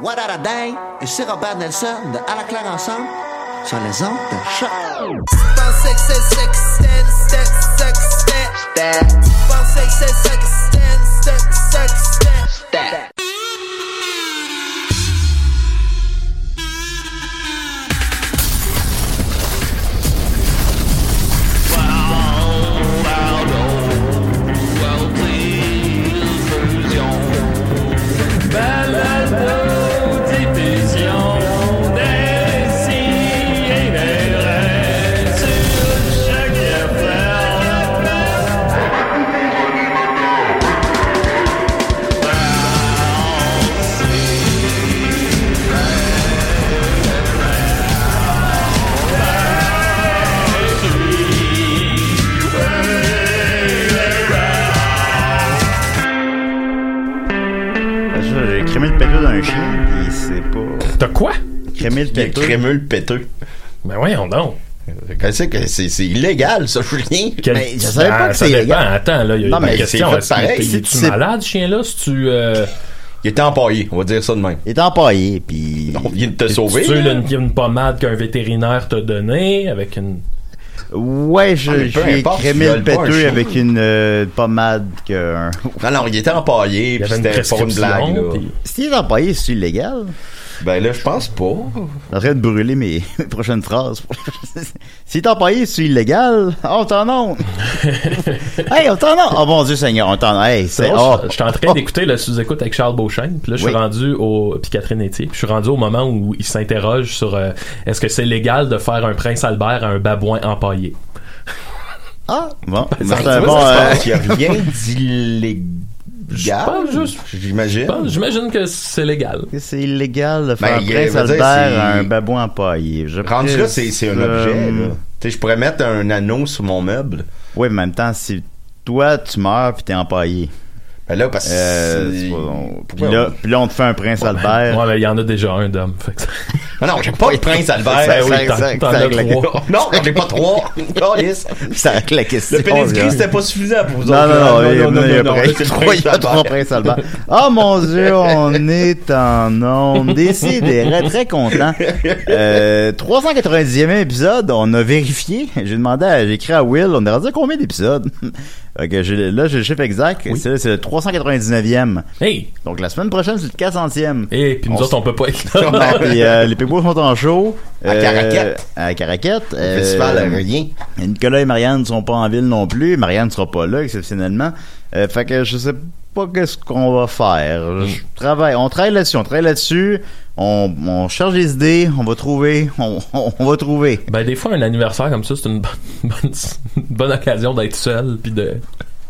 What a day? Ici Robert Nelson de À la claire ensemble sur les ondes de T'as quoi? Crémé le Il a péteux. crémé le péteux. Ben voyons donc. Qu'est-ce que c'est? C'est illégal, ça, Julien. Quel- Ben, je savais pas Ah, que c'est dépend. illégal. Attends, là, il y a Non, une mais question. c'est fait Est-ce pareil. est-tu tu malade, ce chien-là? Si tu. Euh, Il était empaillé, on va dire ça de même. Il est empaillé, pis. On vient de te sauver. tu là. une, une pommade qu'un vétérinaire t'a donnée avec une. Ouais, je- Ah, mais j'ai importe, crémé le pas un péteux avec une euh, pommade que. Non, non, il était empaillé, puis c'était pour une blague, là. puis- S'il est empaillé, c'est illégal? Ben là, je pense pas. Je suis en train de brûler mes, mes prochaines phrases. S'il est empaillé, c'est illégal. Oh, t'en as. hey, on t'en. Oh mon Dieu Seigneur, on t'en. Hey, C'est Oh. je- J'étais en train d'écouter le sous-écoute avec Charles Beauchesne, puis là je suis Oui. rendu au puis Catherine Etier, puis je suis rendu au moment où il s'interroge sur euh, est-ce que c'est légal de faire un prince Albert à un babouin empaillé? Ah, bon. Ça, C'est un bon. ça se euh, passe. Il y a rien d'illégal. Je pense juste- J'imagine. J'imagine que c'est légal. c'est illégal de faire Ben, un il- prince Albert à un babouin empaillé. Je Rendu là, c'est c'est un objet, là. Tu sais, je pourrais mettre un anneau sur mon meuble. Oui, mais en même temps, si toi, tu meurs puis t'es empaillé. Ben là, parce que. Euh, puis, là, on- puis là, on te fait un prince Albert. Ouais, mais il y en a déjà un d'homme. fait que non, j'ai pas de prince Albert. Ça- Ben oui. Non, j'ai pas trois. Calice. Ça la question. Le pédigree, là. c'était pas suffisant pour vous Non, autres. non, non, là. il y a- il y a non, prince- le prince il y a trois Albert. princes Albert. Oh mon dieu, on est en onde. Décidé, très content. Euh, 390e épisode, on a vérifié. J'ai demandé, à- j'ai écrit à Will, on est rendu combien d'épisodes? Là, j'ai le chiffre exact. C'est le 399e. Hey! Donc la semaine prochaine, c'est le 400e. Et puis nous On autres, on peut pas être là. Non, puis, euh, les Pigbois sont en show. À Caraquette. À Caraquette. Festival, Euh, rien. Nicolas et Marianne ne sont pas en ville non plus. Marianne ne sera pas là, exceptionnellement. Euh, fait que je sais pas qu'est-ce qu'on va faire. Je travaille, on travaille là-dessus, on travaille là-dessus. On, on cherche des idées, on va trouver, on, on- on va trouver. Ben, des fois, un anniversaire comme ça, c'est une bonne, bonne, une bonne occasion d'être seul, puis de...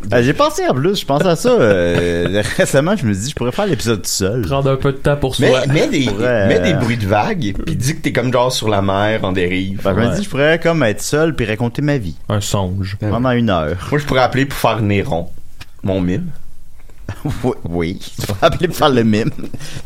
Ben, j'ai pensé en plus, je pensais à ça euh, récemment, je me suis dit, je pourrais faire l'épisode tout seul. Prendre un peu de temps pour Mais, soi. mets, des, pourrais, mets euh, des bruits de vagues, puis dis que t'es comme genre sur la mer, en dérive. Ben, je me Ouais. dis, je pourrais comme être seul puis raconter ma vie Un songe. pendant une heure. Moi, je pourrais appeler pour faire Néron, mon mime. oui, oui. tu appeler pour faire le mime.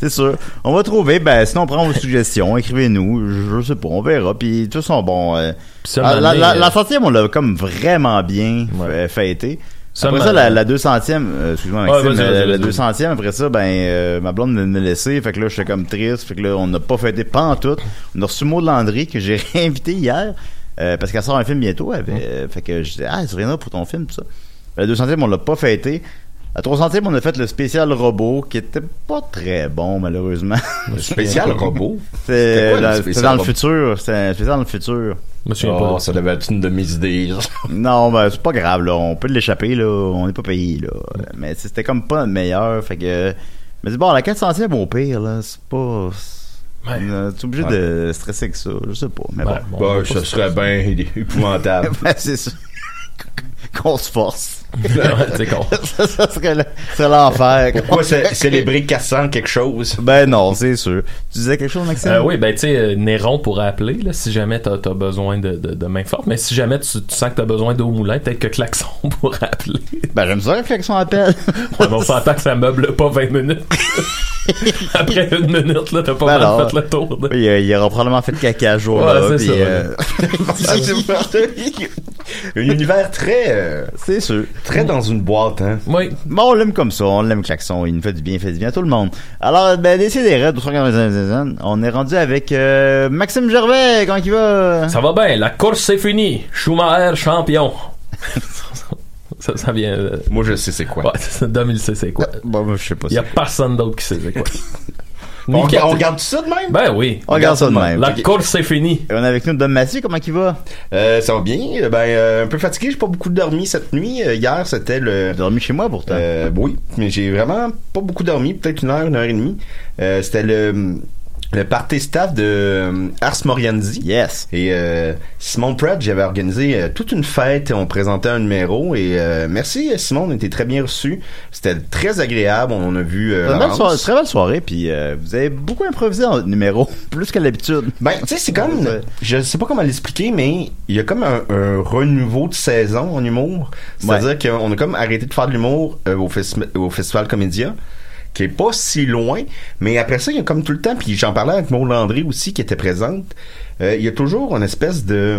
C'est sûr. On va trouver, ben, sinon on prend vos suggestions, écrivez-nous, je, sais pas, on verra. Puis, de toute façon, bon, euh, Puis ça, ah, la, la, euh, la centième, on l'a comme vraiment bien Ouais. euh, fêté. Après ça, la, la 200e, euh, excuse-moi, Maxime, Ouais, euh, la vas-y. 200e, après ça, ben, euh, ma blonde me, laissé, fait que là, j'étais comme triste, fait que là, on n'a pas fêté pas en tout. On a reçu Maud Landry, que j'ai réinvité hier, euh, parce qu'elle sort un film bientôt, elle, euh, fait que je disais, ah, reviendras pour ton film, tout ça. La 200e, on l'a pas fêté. La 300e, on a fait le spécial robot, qui était pas très bon, malheureusement. Le spécial robot? Le dans, le futur, c'était un spécial dans le futur. Souviens Oh, ça devait être une de mes idées. Non, ben, c'est pas grave, là. On peut l'échapper, là. On n'est pas payé, là. Mais c'était comme pas notre meilleur. Fait que. Mais c'est bon, la 400e, au pire, là, c'est pas. Ouais. Euh, Tu es obligé de stresser avec ça. Je sais pas. Mais Ouais, bon. Bah, ça se- serait bien épouvantable. Ben, c'est ça. Qu'on se force. Ouais, c'est con. ça, ça serait le- c'est l'enfer. Pourquoi cé- célébrer 400 quelque chose? Ben non, c'est sûr. Tu disais quelque chose, Maxime? Euh, oui, ben tu sais, euh, Néron pourrait appeler là, si jamais t'as as besoin de, de, de main forte. Mais si jamais tu, tu sens que t'as besoin d'eau moulin, peut-être que Klaxon pourrait appeler. Ben j'aime ça, réflexion appel. Ouais, mais on s'entend que ça meuble pas 20 minutes. Après une minute, là, t'as pas Ben mal non. fait le tour. de- il, il aura probablement fait caca. Ouais, c'est puis, ça, euh, un univers très, euh, c'est sûr. très dans une boîte, hein. Oui. Bon, on l'aime comme ça, on l'aime klaxon, il nous fait du bien, il fait du bien à tout le monde. Alors, ben, décidez, 295 on est rendu avec euh, Maxime Gervais, comment il va? Ça va bien, la course c'est fini. Schumacher champion. ça, ça vient. euh, Moi, je sais c'est quoi. Ouais, c'est- Dom, il sait c'est quoi. Bon, moi, je sais pas Il y a personne d'autre qui sait c'est quoi. On, Nickel. on garde ça de même? Ben oui. On regarde ça de même. La Ok. course c'est fini. Et on est avec nous Dom Massy, comment il va? Euh, ça va bien. Ben, euh, un peu fatigué. J'ai pas beaucoup dormi cette nuit. Euh, hier, c'était le... T'as dormi chez moi pourtant. Euh, oui, mais j'ai vraiment pas beaucoup dormi, peut-être une heure, une heure et demie. Euh, c'était le, le party staff de euh, Ars Morienzi. yes. Et euh, Simon Pratt, j'avais organisé euh, toute une fête, on présentait un numéro et euh, merci Simon, on était très bien reçu. C'était très agréable, on a vu euh, Une belle soirée- très belle soirée, puis euh, vous avez beaucoup improvisé votre numéro, plus qu'à l'habitude. Ben, tu sais, c'est comme, je sais pas comment l'expliquer, mais il y a comme un, un renouveau de saison en humour. C'est-à-dire qu'on a comme arrêté de faire de l'humour au, au Festival Comédia, qui est pas si loin, mais après ça, il y a comme tout le temps, puis j'en parlais avec Maud Landry aussi, qui était présente, euh, il y a toujours une espèce de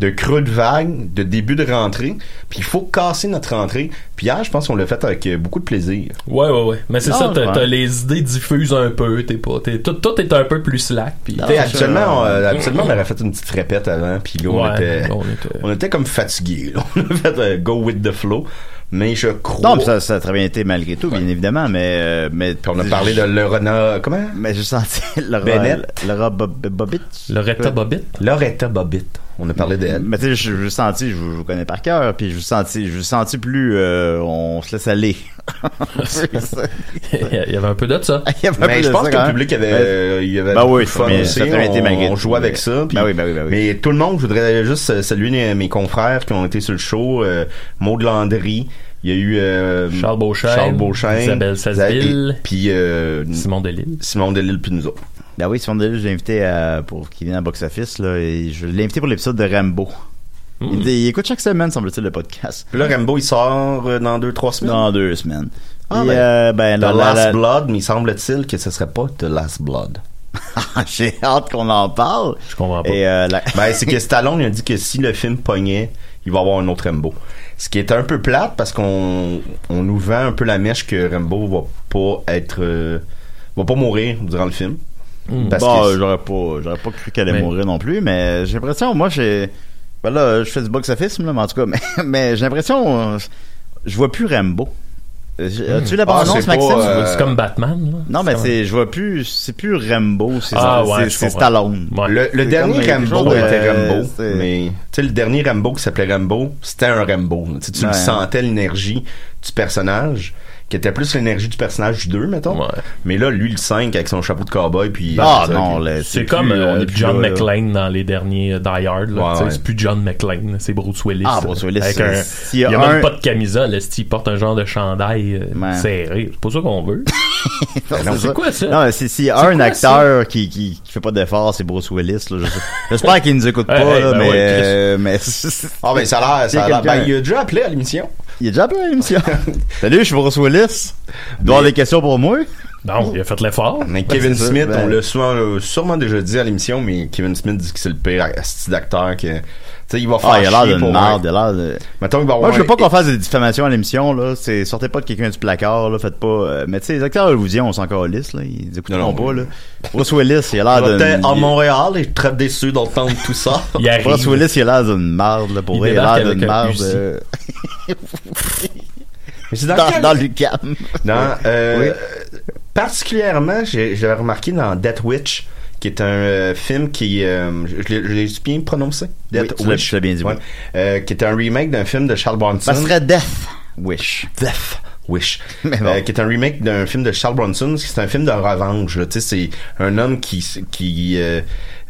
de creux de vague, de début de rentrée, puis il faut casser notre rentrée. Puis hier, je pense qu'on l'a fait avec euh, beaucoup de plaisir. Ouais, ouais, ouais. Mais c'est ça, t'as ouais. t'as les idées diffuses un peu. T'es pas, t'es, tout, tout est un peu plus slack. Puis, habituellement, on, euh, habituellement, on aurait fait une petite répète avant, puis là, on Ouais, était... on était- On était comme fatigués. là. On a fait go with the flow. Mais je crois. Non, mais ça, ça a très bien été malgré tout, bien évidemment, mais... euh, mais Puis on a parlé de Lorena. Comment? Mais j'ai senti Laura, Bennett. Laura Bob- Bobbitt. Loretta Bobbitt. Loretta Bobbitt. On a parlé d'elle. Mais tu sais, je, je senti, je, vous- je vous connais par cœur, puis je vous senti, je vous senti plus, euh, on se laisse aller. Il y avait un peu de ça. Il y avait un peu Mais de je pense ça, que le public avait, Ben, euh, il y avait Ben oui, fun mais aussi. ça on, on jouait avec ça. puis- Ben oui, ben oui, ben oui. Mais tout le monde, je voudrais juste euh, saluer mes, confrères qui ont été sur le show. Euh, Maud Landry. Il y a eu euh, Charles Beauchesne, Charles Beauchesne, Isabelle Sazeville, et- puis euh, Simon Delille. Simon Delille puis nous autres. Ben oui, Simon Delille, je l'ai invité à, pour qu'il vienne à Box Office, là, et je l'ai invité pour l'épisode de Rambo. Hmm. Il, il écoute chaque semaine, semble-t-il, le podcast. Puis là, Rambo, il sort euh, dans deux, trois semaines? Dans deux semaines. Ah, Et, ben, euh, ben, The la- la- Last la- Blood, mais il semble-t-il que ce serait pas The Last Blood. J'ai hâte qu'on en parle. Je comprends pas. Et, euh, la- Ben, c'est que Stallone il a dit que si le film pognait, il va y avoir un autre Rambo. Ce qui est un peu plate parce qu'on on nous vend un peu la mèche que Rambo va pas être euh, va pas mourir durant le film. Parce bon, que- euh, j'aurais pas, j'aurais pas cru qu'elle allait Mais- mourir non plus, mais j'ai l'impression, moi, j'ai, ben là, je fais du box office, là, mais en tout cas, mais, mais j'ai l'impression, euh, je vois plus Rambo. Euh, j'ai- As-tu la Ah, bande-annonce, c'est pas, Maxime? euh, C'est comme Batman. Là. Non, mais comme- c'est, je vois plus, c'est plus Rambo, c'est, Ah, ouais. Stallone. Ouais. Le, dernier Rambo chose était Rambo, c'est- mais tu sais le dernier Rambo qui s'appelait Rambo, c'était un Rambo. Tu Ouais. sentais l'énergie du personnage qui était plus l'énergie du personnage du 2, mettons. Mais là, lui, le 5, avec son chapeau de cowboy, puis... Ah, ça, non, C'est plus, comme euh, on est plus John là, là. McClane dans les derniers euh, Die Hard. là. Ouais. C'est plus John McClane, c'est Bruce Willis. Ah, Bruce Willis, Avec c'est- un, il y y a a un- même pas de camisole. qu'il porte un genre de chandail euh, serré. C'est pas ça qu'on veut. C'est quoi ça? Non, mais si- s'il y a C'est un quoi acteur qui, qui, qui fait pas d'effort, c'est Bruce Willis. J'espère qu'il nous écoute pas, là, ben mais, euh, mais Ah, ben, ça a l'air... Ben, il a déjà appelé à l'émission. Il est déjà à l'émission. Salut, je suis Bruce Willis. Il doit avoir des questions pour moi. Non, il a fait l'effort. Mais Ben, Kevin Smith, ben- on l'a souvent, euh, sûrement déjà dit à l'émission, mais Kevin Smith dit que c'est le pire asti d'acteur que... Tu sais, il va faire Ah, il a l'air d'une un- il a l'air de... Mettons qu'il va Moi, je veux pas qu'on fasse des diffamations à l'émission, là. C'est, sortez pas de quelqu'un du placard, là. Faites pas, euh, mais tu sais, les acteurs hollywoodiens, on s'en calisse, là. Ils écouteront Non, non. pas, là. Bruce Willis, il a Il l'air de... à Montréal suis très déçu d'entendre tout ça. Il arrive. Bruce Willis, il a l'air d'une marde, là. Pour Il vrai, il a l'air d'une fusil. euh, Mais c'est dans, dans, quel- dans l'UQAM. dans, euh, Oui. particulièrement, j'ai- j'avais remarqué dans Death Witch, qui est un euh, film qui, euh, je, l'ai- bien prononcé, Death Oui, Witch, tu bien dit, oui. Ouais. Euh, qui est un remake d'un film de Charles Bronson. Ça serait Death Wish. Death Wish. Mais bon. Euh, qui est un remake d'un film de Charles Bronson. C'est un film de revanche. là. Tu sais, c'est un homme qui, qui euh,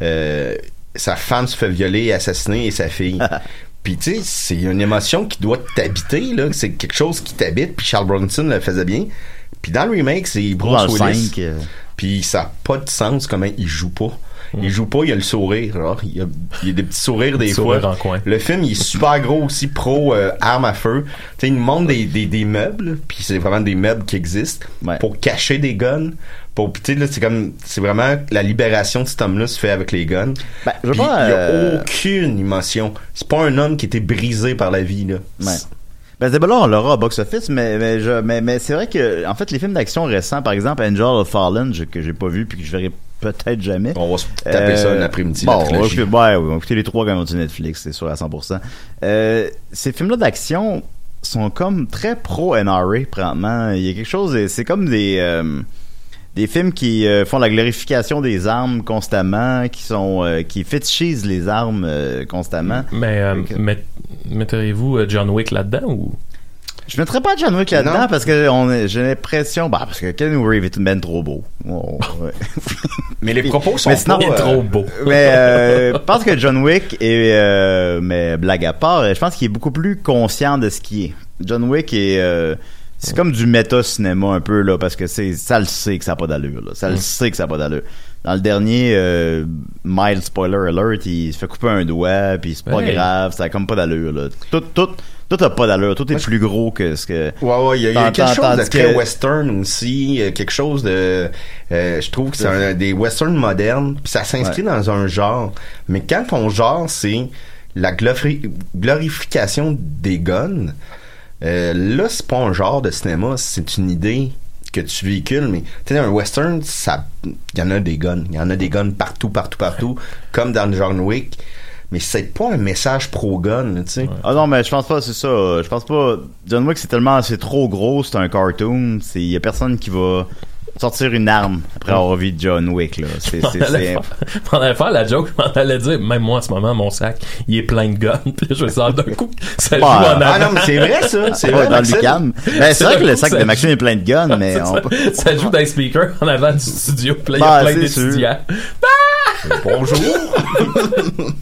euh, sa femme se fait violer et assassiner et sa fille. Puis tu sais, c'est une émotion qui doit t'habiter là. C'est quelque chose qui t'habite. Puis Charles Bronson le faisait bien. Puis dans le remake, c'est Bruce Willis. 5, euh, Puis ça n'a pas de sens comment il joue pas. Il joue pas, il a le sourire. genre. Il, a, il a des petits sourires des fois. sourire en coin. Le film, il est super gros aussi, pro euh, arme à feu. Tu sais, il nous montre des, des, des meubles, puis c'est vraiment des meubles qui existent Ouais. pour cacher des guns. Pour, tu là, c'est comme, c'est vraiment la libération de cet homme-là se fait avec les guns. Ben, je il y a euh, aucune émotion. C'est pas un homme qui était brisé par la vie, là. Ouais. Ben, débat-là, on l'aura au box-office, mais, mais, je- mais, mais c'est vrai que, en fait, les films d'action récents, par exemple, Angel of Fallen, je- que j'ai pas vu puis que je verrai peut-être jamais. On va se taper ça Euh, un après-midi. Bon, la on ouais, oui, on va écouter les trois quand même sur Netflix, c'est sûr à 100%. Euh, ces films-là d'action sont comme très pro-NRA, présentement. Il y a quelque chose, c'est comme des... euh, des films qui euh, font la glorification des armes constamment, qui sont euh, qui fétichisent les armes euh, constamment. Mais euh, met- metteriez-vous euh, John Wick là-dedans ou? Je mettrais pas John Wick là-dedans Non. parce que on est- j'ai l'impression, bah parce que Ken Reeves est une ben trop beau. Oh, ouais. Mais les propos sont Mais sinon, pas, Il est euh, trop beau. mais euh, je pense que John Wick est, euh, mais blague à part, je pense qu'il est beaucoup plus conscient de ce qui est. John Wick est, euh, c'est comme du méta-cinéma un peu là, parce que c'est, ça le sait que ça n'a pas d'allure. Là. Ça le sait que ça n'a pas d'allure. Dans le dernier, euh, mild spoiler alert, il se fait couper un doigt, puis c'est pas Ouais. grave, ça a comme pas d'allure. Là. Tout, tout, tout a pas d'allure. Tout est plus gros que ce que. Ouais, ouais, il y a, il y a Tant- quelque chose de très que- western aussi, quelque chose de, euh, je trouve que c'est un- des westerns modernes, puis ça s'inscrit dans un genre. Mais quand ton genre c'est la glori- glorification des guns, euh, là c'est pas un genre de cinéma, c'est une idée que tu véhicules, mais tu sais un western, ça, il y en a des guns, il y en a des guns partout, partout, partout, comme dans John Wick. Mais c'est pas un message pro-gun, tu sais. Ah non, mais je pense pas, c'est ça. Je pense pas. John Wick, c'est tellement, c'est trop gros, c'est un cartoon. C'est, y a personne qui va sortir une arme après avoir vu John Wick, là. C'est, c'est, c'est- faire, faire la joke, on allait dire, même moi en ce moment, mon sac, il est plein de guns. Puis je sors d'un coup, ça joue Bah, en avant. Ah non, mais c'est vrai ça, c'est vrai. dans le. Ben, c'est vrai que le sac de Maxime est plein de guns, mais on ça, ça joue dans les speakers en avant du studio. Puis là, il y Bah, a plein c'est sûr. Bonjour.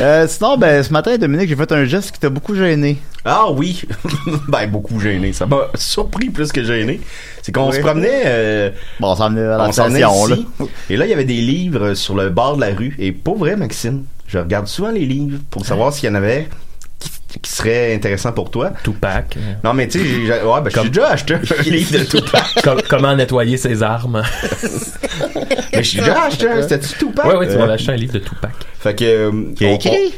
Euh, sinon, ben, ce matin, Dominique, j'ai fait un geste qui t'a beaucoup gêné. Ah oui, ben beaucoup gêné. Ça m'a surpris plus que gêné. C'est qu'on Oui. se promenait, euh, Bon, on s'en venait à la on station, là. et là il y avait des livres sur le bord de la rue. Et pas vrai, Maxime. Je regarde souvent les livres pour savoir s'il y en avait qui, seraient intéressants pour toi. Tupac. Non mais tu sais, j'ai, ouais, ben, j'ai déjà acheté un livre de Tupac. Com- comment nettoyer ses armes. mais j'ai déjà acheté un. C'était-tu Tupac? ouais, ouais, tu m'avais acheté un livre de Tupac. Fait que. euh, Qui a on- écrit?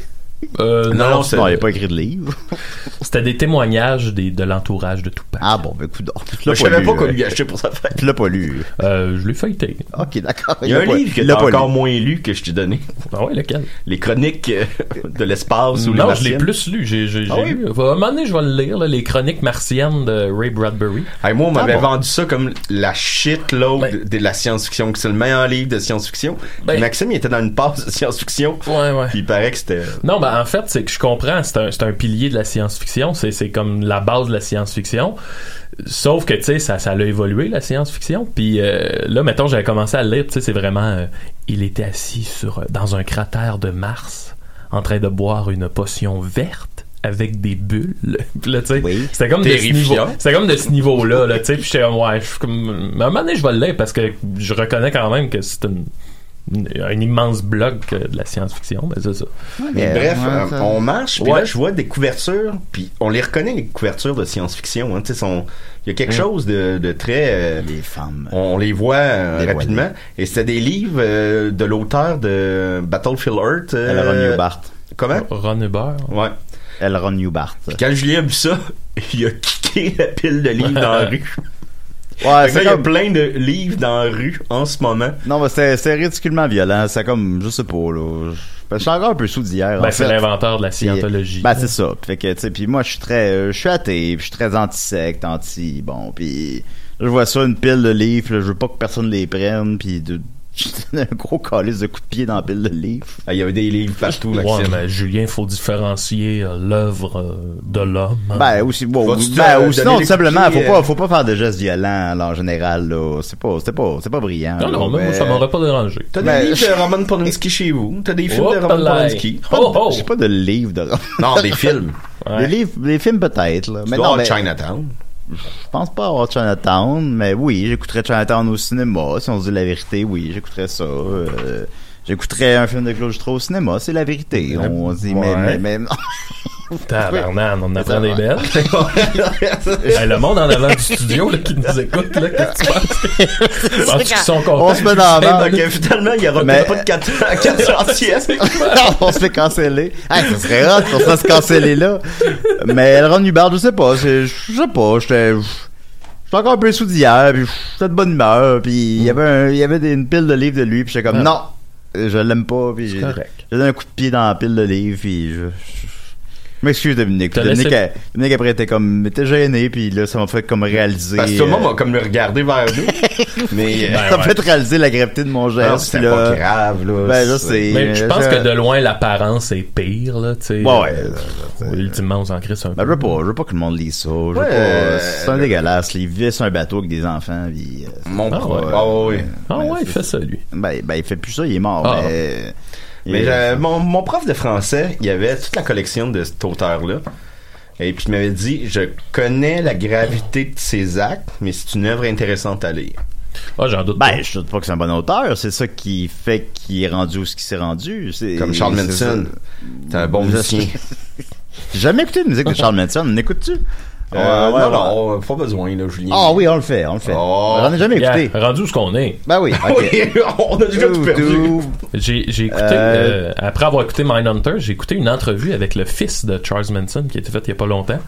Euh, Non, non, non, c'est- Non, il n'y a pas écrit de livre. c'était des témoignages des, de l'entourage de Tupac. Ah bon, ben, écoute, tu Je pas savais lu. pas qu'on euh, lui achetait pour sa fête. Tu l'as pas lu. Euh, je l'ai feuilleté. Ok, d'accord. Il y a un livre que pas encore lu. moins lu que je t'ai donné. Ah ouais, lequel? Les chroniques euh, de l'espace ou les Non, je l'ai plus lu. J'ai, j'ai, Ah j'ai oui? lu. À un moment donné, je vais le lire, là, les chroniques martiennes de Ray Bradbury. Hey, moi, on m'avait Ah bon? vendu ça comme la shitload Ben- de, de la science-fiction, que c'est le meilleur livre de science-fiction. Ben- Maxime, il était dans une passe de science-fiction. Ouais, ouais. Puis il paraît que c'était. Non, ben en fait, c'est que je comprends, c'est un, c'est un pilier de la science-fiction, c'est, c'est comme la base de la science-fiction. Sauf que, tu sais, ça, ça l'a évolué, la science-fiction. Puis euh, là, mettons, j'avais commencé à le lire, tu sais, c'est vraiment... euh, il était assis sur, dans un cratère de Mars, en train de boire une potion verte avec des bulles. Puis là, tu sais, c'était comme de ce niveau, c'était comme de ce niveau-là, là, tu sais. Puis j'étais comme, ouais, je suis comme... Mais à un moment donné, je vais le lire parce que je reconnais quand même que c'est une- un immense bloc euh, de la science-fiction, mais c'est ça. Mais bref, ouais, euh, ça- on marche, puis Ouais. là, je vois des couvertures, puis on les reconnaît, les couvertures de science-fiction. Hein, tu sais, sont- Il y a quelque Mm. chose de, de très... euh, Les femmes. on les voit euh, rapidement. Et c'était des livres euh, de l'auteur de Battlefield Earth. euh, Elron Newbart. Comment? Ron Huber. Ouais. Elron Newbart. Puis quand Julien a vu ça, il a kické la pile de livres dans la rue. Ouais, c'est il y a comme... plein de livres dans la rue en ce moment. Non, mais c'était ridiculement violent. C'est comme, je sais pas, là. Je je suis encore un peu sous d'hier. Ben, en c'est l'inventeur de la scientologie. Ben, c'est ça. Fait que, tu sais, puis moi, je suis très, euh, je suis athée, puis je suis très anti-secte, anti, bon, puis je vois ça, une pile de livres, là, je veux pas que personne les prenne, puis de, un gros calice de coups de pied dans la pile de livres. Ah, Il y avait des livres partout, Ouais, Maxime. mais Julien, faut différencier euh, l'œuvre euh, de l'homme. Ben, aussi, bon, ben, ou donner sinon, tout simplement, faut pas, euh? faut pas faire de gestes violents, là, en général, là. C'est pas, c'est pas, c'est pas brillant. non, non, mais moi, ça m'aurait pas dérangé. T'as des Ben, livres de Roman Polanski chez vous? T'as des films Oh, de Roman. Polanski? Oh, oh! J'ai pas de livres de Non, des films. Ouais. Des livres, des films peut-être, là. Tu Mais dois non, avoir mais Chinatown. Je pense pas avoir Chinatown, mais oui, j'écouterais Chinatown au cinéma, si on se dit la vérité, oui, j'écouterais ça. euh, j'écouterais un film de Claude Jutras au cinéma, c'est la vérité. On dit, mais, Ouais. mais, mais, Tabarnan, on apprend des belles. Hey, le monde en avant du studio là, qui nous écoute, là, qu'est-ce que tu penses? Penses-tu qu'ils sont contents? on se met dans la donc, finalement, il y aura Mais- pas de 400 on se fait canceller. Hey, ça serait rare qu'on se fasse canceller là. Mais Elron Hubbard, je sais pas, je sais pas, j'étais, j'étais encore un peu sous d'hier, puis j'étais de bonne humeur, puis il y avait un, il y avait des- une pile de livres de lui, puis j'étais comme, non, je l'aime pas, puis j'ai, correct. j'ai donné un coup de pied dans la pile de livres, puis je, je- je m'excuse Dominique. Dominique, laissé- a- Dominique après était comme, t'es gêné, puis là, ça m'a fait comme réaliser. Parce que tout le monde euh, va comme le regarder vers nous. Mais, euh, Ben, ça m'a ouais. fait réaliser la gravité de mon geste. c'était puis là, pas grave, là. Ben, là, c'est. Mais je pense que de loin, l'apparence est pire, là, tu sais. Ouais, ouais. Euh, Ultimement, on s'en un Ben, peu. je veux pas, je veux pas que le monde lise ça. Je Ouais, euh, c'est un dégueulasse. Il vit sur un bateau avec des enfants, puis, euh, Mon Ah, pro- ouais. Ah, ouais. Ah ben, ouais, il fait ça, lui. ben, ben, il fait plus ça, il est mort, Ah. mais. Mais euh, mon, mon prof de français, il y avait toute la collection de cet auteur-là. Et puis il m'avait dit, je connais la gravité de ses actes, mais c'est une œuvre intéressante à lire. Ah, j'en doute Ben, je doute pas que c'est un bon auteur. C'est ça qui fait qu'il est rendu où ce qu'il s'est rendu. C'est- Comme Charles Manson. T'es un bon musicien. J'ai jamais écouté de musique de Charles Manson. On écoute-tu? Euh, Ouais, ouais, non, ouais. non, pas besoin, là, Julien. Ah oui, on le fait, on le fait. Oh. J'en ai jamais écouté. Yeah, rendu où ce qu'on est. Ben oui, on a déjà tout perdu. J'ai j'ai écouté, Euh, euh, après avoir écouté Mindhunter, j'ai écouté une entrevue avec le fils de Charles Manson qui a été faite il y a pas longtemps.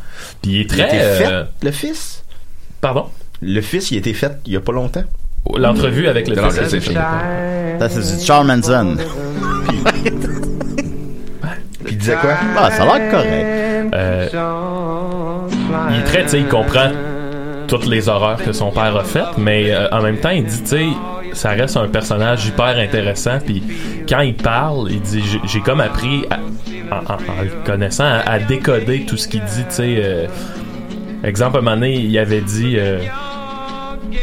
Puis il est Il très... a été fait, euh, le fils? pardon? Le fils, il a été fait il y a pas longtemps. L'entrevue avec le Non, fils. Ça, c'est du Charles Manson. Puis il disait quoi? Ah, ça a l'air correct. Euh, il est très, tu sais, il comprend toutes les horreurs que son père a faites, mais euh, en même temps, il dit, tu sais, ça reste un personnage hyper intéressant. Puis quand il parle, il dit, j'ai- comme appris, à- en, le connaissant, à, décoder tout ce qu'il dit. Tu sais, euh, exemple, à un moment donné, il avait dit, euh,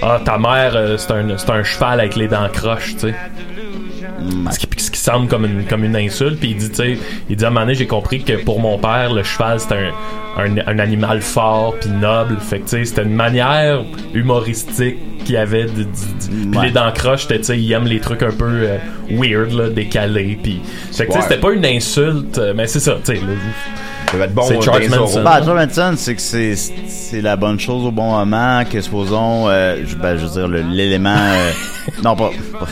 ah, ta mère, c'est un, un cheval avec les dents croches, tu sais. Ce qui, ce qui semble comme une, comme une insulte. Puis il dit, tu sais, il dit à un moment donné, j'ai compris que pour mon père, le cheval, c'était un, un, un animal fort puis noble. Fait que, tu sais, c'était une manière humoristique qu'il y avait. De, de- de- puis Ouais. les dents croches, tu sais, il aime les trucs un peu euh, weird, là, décalés. Puis, fait que, tu sais, c'était pas une insulte, euh, mais c'est ça, tu sais. là, Ça va être bon C'est euh, Charles Manson. Bah, Charles Manson, c'est que c'est, c'est la bonne chose au bon moment, que supposons, euh, je, ben, je veux dire, le- l'élément, euh, non, pas, pas-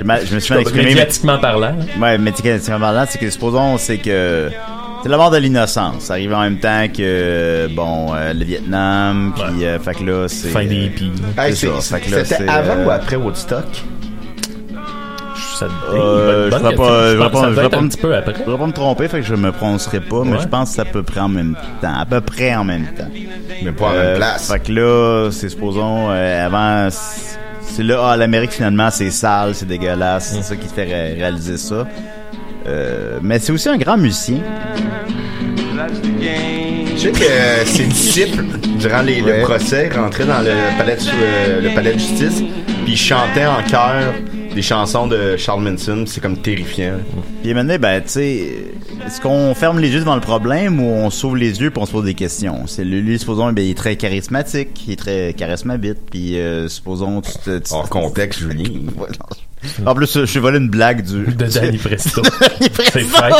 je, me suis mal exprimé, médiatiquement parlant. ouais, médiatiquement parlant, c'est que supposons, c'est que, c'est la mort de l'innocence. Ça arrive en même temps que, bon, euh, le Vietnam, puis, euh, fait que là, c'est... Fin des hippies. là. Hey, C'était c'est, avant euh, ou après Woodstock? Ça, Euh, bonne je vais question. pas- je vais pas- un me- petit peu après. Je vais pas me tromper, fait que je me prononcerai pas, mais Ouais. je pense que c'est à peu près en même temps. À peu près en même temps. Mais pas en Euh, même place. Fait que là, c'est supposons, euh, avant, c'est là, ah, l'Amérique finalement, c'est sale, c'est dégueulasse, c'est ça qui fait ré- réaliser ça. Euh, mais c'est aussi un grand musicien. Je sais que euh, ses disciples, durant les, Ouais. le procès, rentraient dans le palais de, euh, le palais de justice, puis chantaient en chœur des chansons de Charles Manson. C'est comme terrifiant. Puis maintenant, ben, tu sais, est-ce qu'on ferme les yeux devant le problème ou on s'ouvre les yeux pour on se pose des questions? C'est lui, lui, supposons, ben, il est très charismatique, il est très charismabite, puis euh, supposons, tu te... tu- Hors contexte, Julie. Ouais, non. En plus, je suis volé une blague du... De Danny Presto. C'est fait.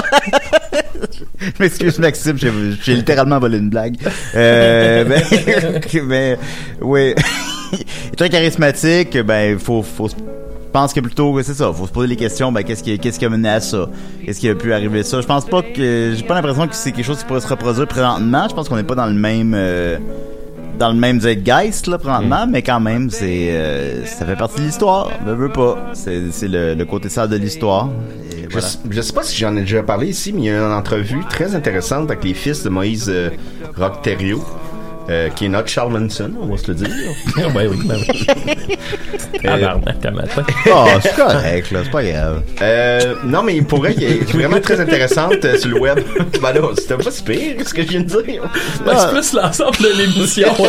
Je m'excuse Maxime, j'ai, littéralement volé une blague. Euh, ben, mais, oui. Il est très charismatique, ben, faut, faut, pense que plutôt, c'est ça, faut se poser les questions, ben, qu'est-ce qui, qu'est-ce qui a mené à ça? Qu'est-ce qui a pu arriver à ça? Je pense pas que, j'ai pas l'impression que c'est quelque chose qui pourrait se reproduire présentement. Je pense qu'on n'est pas dans le même, euh, dans le même zeitgeist, là, présentement, mais quand même, c'est, euh, ça fait partie de l'histoire. Ne veux pas. C'est, c'est le, le côté sale de l'histoire. Je, je sais pas si j'en ai déjà parlé ici, mais il y a une entrevue très intéressante avec les fils de Moïse euh, Rock-Thériault, euh, qui est notre Charles Manson, on va se le dire. ben oui, ben oui. Tabarnak, matin. Oh, c'est correct, là, c'est pas grave. Euh, non, mais pour vrai, il est vraiment très intéressante euh, sur le web. ben là, c'était pas si pire, ce que je viens de dire. Ben, c'est plus l'ensemble de l'émission. On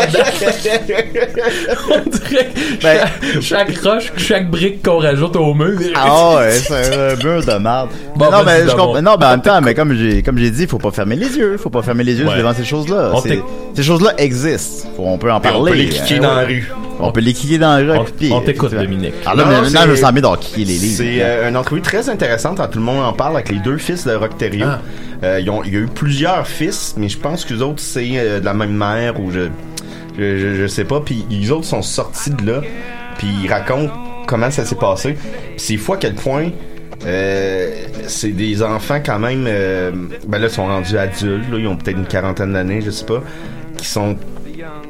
dirait que Ben- chaque, chaque roche, chaque brique qu'on rajoute au mur. Ah ouais, c'est un mur de marde. Bon, non, mais je d'abord. comprends. Non, en même temps, mais comme j'ai, comme j'ai dit, faut pas fermer les yeux. Faut pas fermer les yeux Ouais. devant ces choses-là. Ces choses-là existent. Faut- on peut en parler. on peut les kicker hein, dans la rue. On peut les kicker dans la rue. On- t'écoute. Dominique. Alors là, Non, maintenant, c'est- je me sens d'en kicker les livres. C'est euh, une entrevue très intéressante, hein, tout le monde en parle, avec les deux fils de Rock Thériault. Ah. Euh, ils ont- il y a eu plusieurs fils, mais je pense que les autres, c'est euh, de la même mère ou je, je, je, je sais pas. Puis les autres sont sortis de là, puis ils racontent comment ça s'est passé. Puis c'est fou à quel point euh, c'est des enfants quand même, euh, ben là, ils sont rendus adultes, là, ils ont peut-être une quarantaine d'années, je sais pas, qui sont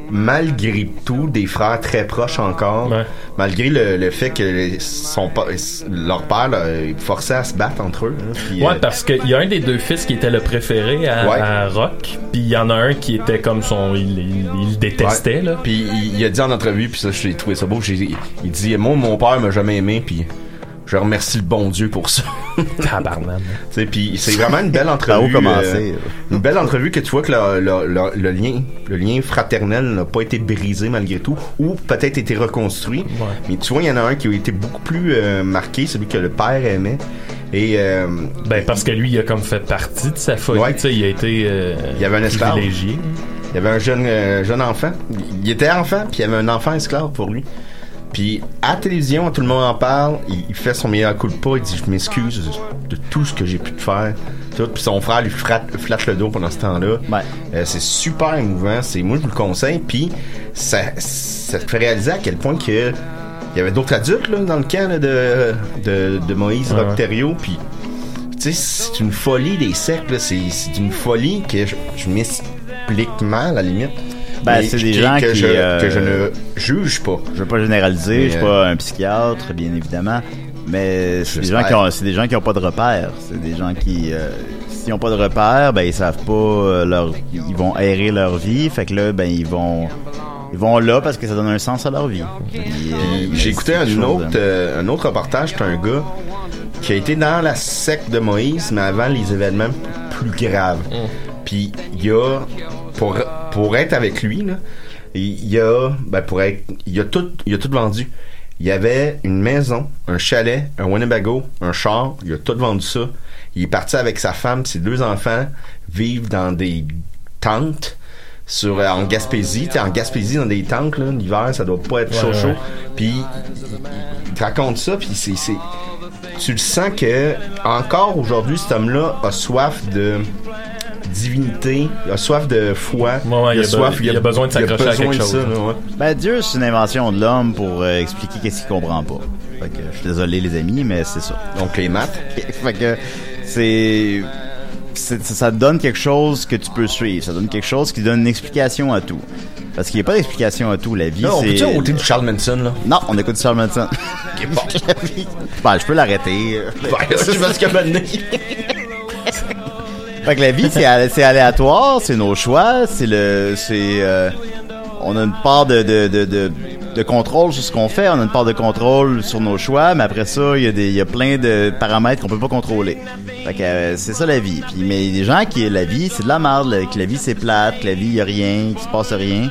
malgré tout des frères très proches encore, Ouais. malgré le, le fait que son, leur père là, ils forçait à se battre entre eux. hein, Ouais, euh, parce qu'il y a un des deux fils qui était le préféré à, Ouais. à Rock, puis il y en a un qui était comme son. Il, il, détestait, Ouais. là. Puis il, il a dit en entrevue, puis ça, j'ai trouvé ça beau. j'ai- Il dit Moi, mon père m'a jamais aimé, puis je remercie le bon Dieu pour ça. Tabarnak. Tu sais, puis c'est vraiment une belle entrevue. où commencer? euh, une belle entrevue que tu vois que le, le- le- le lien, le lien fraternel n'a pas été brisé malgré tout, ou peut-être été reconstruit. Mais tu vois, il y en a un qui a été beaucoup plus euh, marqué, celui que le père aimait. Et euh, Ben, parce que lui, il a comme fait partie de sa folie. Ouais. Tu sais, il a été. euh, Il y avait un esclave. privilégié. Il y avait un jeune, euh, jeune enfant. Il était enfant, puis il y avait un enfant esclave pour lui. Puis à la télévision, tout le monde en parle. Il, il fait son meilleur coup de pas. Il dit Je m'excuse de tout ce que j'ai pu te faire. Tout. Puis son frère lui flatte, flatte le dos pendant ce temps-là. Ouais. Euh, c'est super émouvant. C'est moi je vous le conseille. Puis ça, ça te fait réaliser à quel point que il y avait d'autres adultes là, dans le camp là, de, de, de Moïse Ouais, Rock-Thériault. Puis tu sais, c'est une folie des là. C'est c'est une folie que je, je m'explique mal à la limite. Ben, c'est des gens que qui, je, euh, que je ne juge pas. Je veux pas généraliser, Mais, je suis pas un psychiatre, bien évidemment, mais c'est des gens qui ont, c'est des gens qui ont pas de repères. C'est des gens qui, euh, s'ils ont pas de repères, ben ils savent pas euh, leur, ils vont aérer leur vie, fait que là, ben ils vont, ils vont là parce que ça donne un sens à leur vie. Euh, mais J'ai écouté un chose autre, euh, un autre reportage, c'est un gars qui a été dans la secte de Moïse, mais avant les événements plus graves. Puis il y a, pour, pour être avec lui, là, il y a, ben pour être, il a tout, il a tout vendu. Il y avait une maison, un chalet, un Winnebago, un char, il a tout vendu ça. Il est parti avec sa femme, ses deux enfants, vivent dans des tentes sur euh, en Gaspésie, en Gaspésie dans des tentes là, l'hiver ça doit pas être chaud Ouais, chaud. ouais. Puis il te raconte ça puis c'est c'est tu le sens que encore aujourd'hui cet homme-là a soif de divinité, il a soif de foi, Ouais, ouais, il a be- soif, il a besoin de a s'accrocher à quelque chose, ça, hein. là, ouais. Ben Dieu, c'est une invention de l'homme pour euh, expliquer qu'est-ce qu'il comprend pas. Fait que je suis désolé les amis, mais c'est ça. Donc les maths. fait que c'est ça donne quelque chose que tu peux suivre. Ça donne quelque chose qui donne une explication à tout. Parce qu'il n'y a pas d'explication à tout. La vie, on c'est... peut-tu ôter du Charles Manson là? Non, on écoute Charles Manson. bon. La vie- Ben, je peux l'arrêter. C'est parce que maintenant Fait que la vie, c'est, alé- c'est aléatoire, c'est nos choix, c'est le, c'est, euh, on, a une part de, de, de, de, contrôle sur ce qu'on fait, on a une part de contrôle sur nos choix, mais après ça, il y a des, il y a plein de paramètres qu'on peut pas contrôler. Fait que euh, c'est ça la vie. Puis, mais il y a des gens qui, la vie, c'est de la merde, que la vie c'est plate, que la vie y a rien, qu'il se passe rien.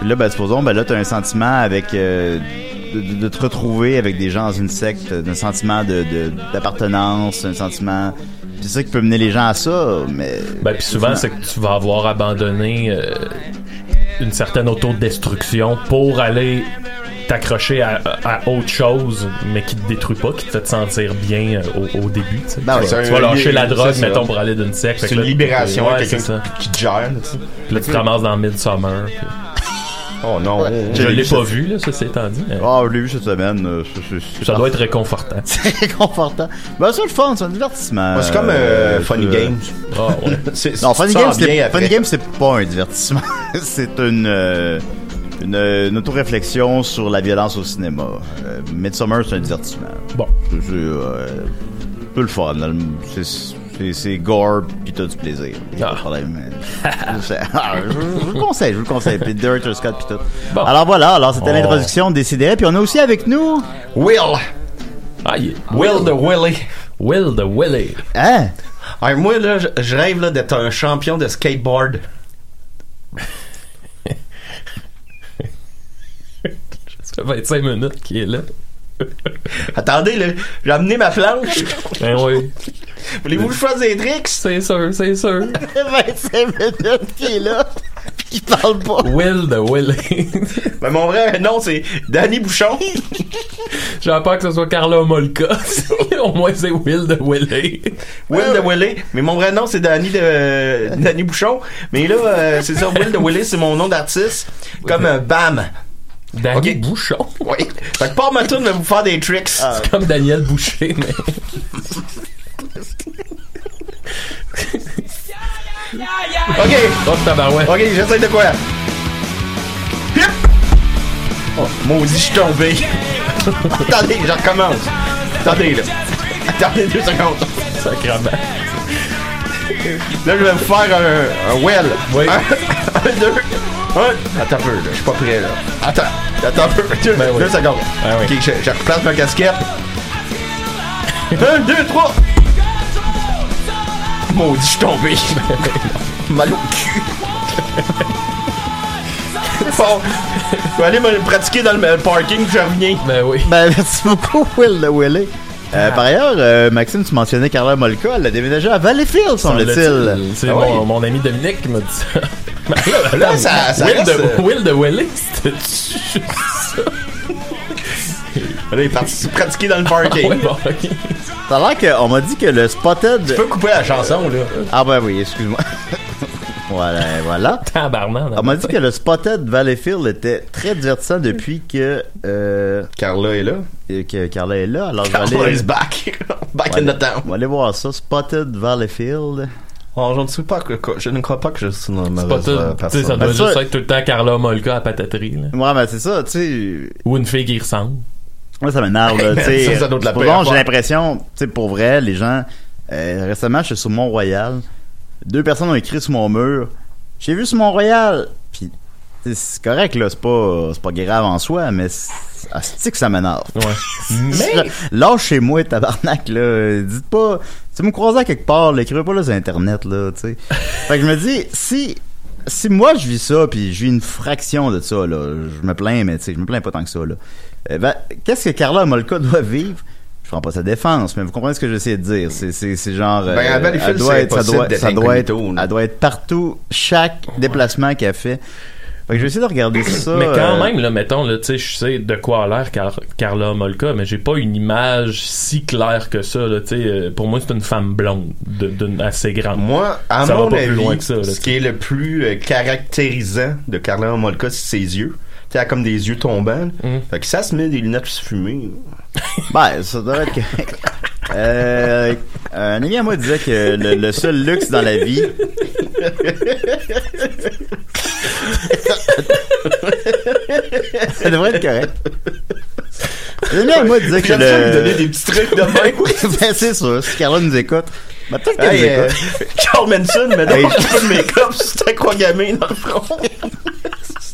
Puis là, ben, supposons, ben là, t'as un sentiment avec, euh, de, de- te retrouver avec des gens dans une secte, d'un sentiment de- d'appartenance, un sentiment, c'est ça qui peut mener les gens à ça, mais. Ben, puis souvent, c'est que tu vas avoir abandonné euh, une certaine autodestruction pour aller t'accrocher à, à autre chose, mais qui te détruit pas, qui te fait te sentir bien euh, au, au début. Tu. Ben tu vas, lâcher la drogue, ça. mettons, pour aller d'une secte. C'est que une là, libération, ouais, quelqu'un c'est ça. qui te gère. là, tu sais. Puis là, tu te ramasses dans Midsummer. puis- Oh non. Je J'ai l'ai pas vu, là, ça c'est étant dit. Ah, je l'ai vu cette semaine. euh, c'est- c'est- Ça doit être réconfortant. c'est réconfortant. Ben, c'est le fun, c'est un divertissement. Ouais, c'est comme euh, Funny euh, Games. Ah, ouais. C'est- Non, Funny tu Games, bien c'est, après. Funny Games, c'est pas un divertissement. c'est une, euh, une, une auto-réflexion sur la violence au cinéma. Euh, Midsummer, c'est un divertissement. Bon. C'est, c'est, euh, un peu le fun. là. C'est, c'est, gore, pis t'as du plaisir. Y a pas de problème. C'est- ah, je, je vous le conseille, je vous le conseille. Puis Director Scott, pis tout. Bon. Alors voilà, alors c'était Oh. l'introduction décidée. Puis on a aussi avec nous... Will. Ah, Will the Willy. Will the Willy. Hein? Ah, moi, là, je, je rêve là, d'être un champion de skateboard. Ça fait 25 minutes qu'il est là. Attendez, là, j'ai amené ma planche. Ben oui. Voulez-vous que je fasse des tricks? C'est sûr, c'est sûr. 25 minutes qu'il est là, qu'il parle pas. Will the Willy. Ben, mon vrai nom, c'est Danny Bouchon. J'ai peur que ce soit Carla Molka. Au moins, c'est Will the Willy. Will the Willy. Mais mon vrai nom, c'est Danny de Danny Bouchon. Mais là, euh, c'est ça, Will the Willy, c'est mon nom d'artiste. Comme euh, Bam. Danny. Bouchon? Oui. Fait que pas ma tourne va vous faire des tricks. C'est comme Daniel Boucher, mais. Ok. Oh, tabarouette. Ok, j'essaie de quoi? Hip! Oh, maudit, je suis tombé. Attendez, je recommence. Attendez, là. Attendez deux secondes. Sacrement. Là, je vais vous faire un, un well. Oui. Un, un, deux, un. Attends un peu, là. Je suis pas prêt, là. Attends. Attends un peu. Deux, Ben oui. deux secondes. Ben oui. Ok, je, je replace ma casquette. un, deux, trois. Maudit, je suis tombé. Mal au cul. bon. Je vais aller me pratiquer dans le parking, je reviens. Ben oui. Ben, merci beaucoup, Will de Willy. Euh, par ailleurs, euh, Maxime, tu mentionnais Carla Molka, elle a déménagé à Valleyfield, semble-t-il. C'est Ah mon, oui. mon ami Dominique qui m'a dit ça. Ben là, Là, ça- ça Will, reste, the, euh, Will the Willy, c'était ça? Là, il est parti pratiquer dans le parking. Ouais, bon, ok. Ça a l'air qu'on m'a dit que le Spotted... Tu peux couper la chanson, là. Ah ben oui, excuse-moi. voilà, voilà. Tabarnak. On m'a dit que le Spotted Valleyfield était très divertissant depuis que, euh, Carla est là. que Carla est là. Alors, Carla aller, is back. back in the town. on va aller voir ça. Spotted Valleyfield. Oh, je ne sais pas que, je ne crois pas que je suis une C'est pas mauvaise tout. euh, Tu sais, personne. ça doit Ben, juste ça- être tout le temps Carla Molka à pataterie. Là. Ouais, ben c'est ça, tu sais... Ou une fille qui ressemble. Moi, ça m'énerve, là, tu sais. Ça, la j'ai l'impression, tu sais, pour vrai, les gens, euh, récemment, je suis sur Mont-Royal. Deux personnes ont écrit sur mon mur, j'ai vu sur Mont-Royal. Puis, tu c'est correct, là, c'est pas, c'est pas grave en soi, mais c'est asti que ça m'énerve? Ouais. Mais. Lâchez-moi, tabarnak, là. Dites pas, vous me croisez à quelque part, l'écrivez pas là sur Internet, là, tu sais. fait que je me dis, si, si moi je vis ça, puis je vis une fraction de ça, là, je me plains, mais tu sais, je me plains pas tant que ça, là. Euh, ben, qu'est-ce que Carla Molka doit vivre? Je prends pas sa défense, mais vous comprenez ce que j'essaie de dire. C'est, c'est, c'est genre, Ben, à euh, elle doit être, ça doit, ça doit être, incognito, là. elle doit être partout, chaque déplacement qu'elle fait. Fait que je vais essayer de regarder ça. Mais quand euh, même, là, mettons, là, tu sais, je sais de quoi a l'air Car- Carla Molka, mais j'ai pas une image si claire que ça, là, tu sais. euh, Pour moi, c'est une femme blonde, d'une assez grande. Moi, à Ça va mon pas plus avis, loin que ça, là, ce qui est le plus euh, caractérisant de Carla Molka, c'est ses yeux. Elle a comme des yeux tombants. Mm. Fait que ça se met des lunettes fumées. Ben, ça doit être correct. Euh, un ami à moi disait que le, le seul luxe dans la vie. ça devrait être correct. Un ami à moi disait que J'aime ça lui donner le. des petits trucs de même. ben, c'est sûr, si Carla nous écoute. Ben, peut-être qu'elle Hey, nous euh. Carl Manson, mais Hey. donc, un peu de make-up, c'est un croix gamin dans le front.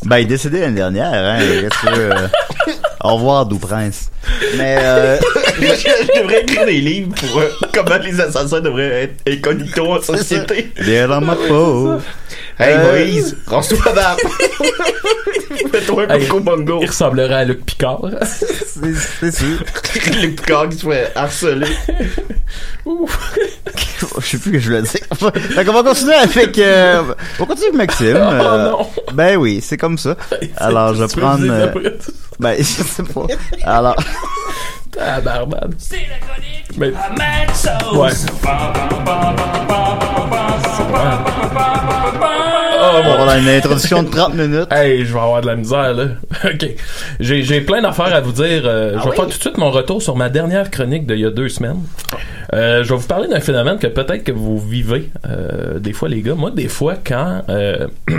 Ben, il est décédé l'année dernière, hein. Qu'est-ce que euh, Au revoir, Doux Prince. Mais, euh, je devrais écrire des livres pour euh, comment les assassins devraient être incognito en société. Bien dans ma peau. Hey Euh, Moïse, range-toi la barbe. Fais-toi un Hey, bongo. Il ressemblerait à Luc Picard. C'est c'est sûr. Les Picard qui se fait harceler. Je sais plus ce que je voulais dire. Fait qu'on va continuer avec, euh, on va continuer avec Maxime. Oh euh, non. Ben oui, c'est comme ça. Alors, je vais prendre, euh, ben, je sais pas. Alors, Ah, barbade. C'est la chronique Mais... Ouais. Oh, on mon va avoir une introduction de 30 minutes. Hey, je vais avoir de la misère, là. OK. J'ai, j'ai plein d'affaires à vous dire. Euh, je vais faire tout de suite mon retour sur ma dernière chronique d'il y a deux semaines. Euh, je vais vous parler d'un phénomène que peut-être que vous vivez, euh, des fois, les gars. Moi, des fois, quand... euh,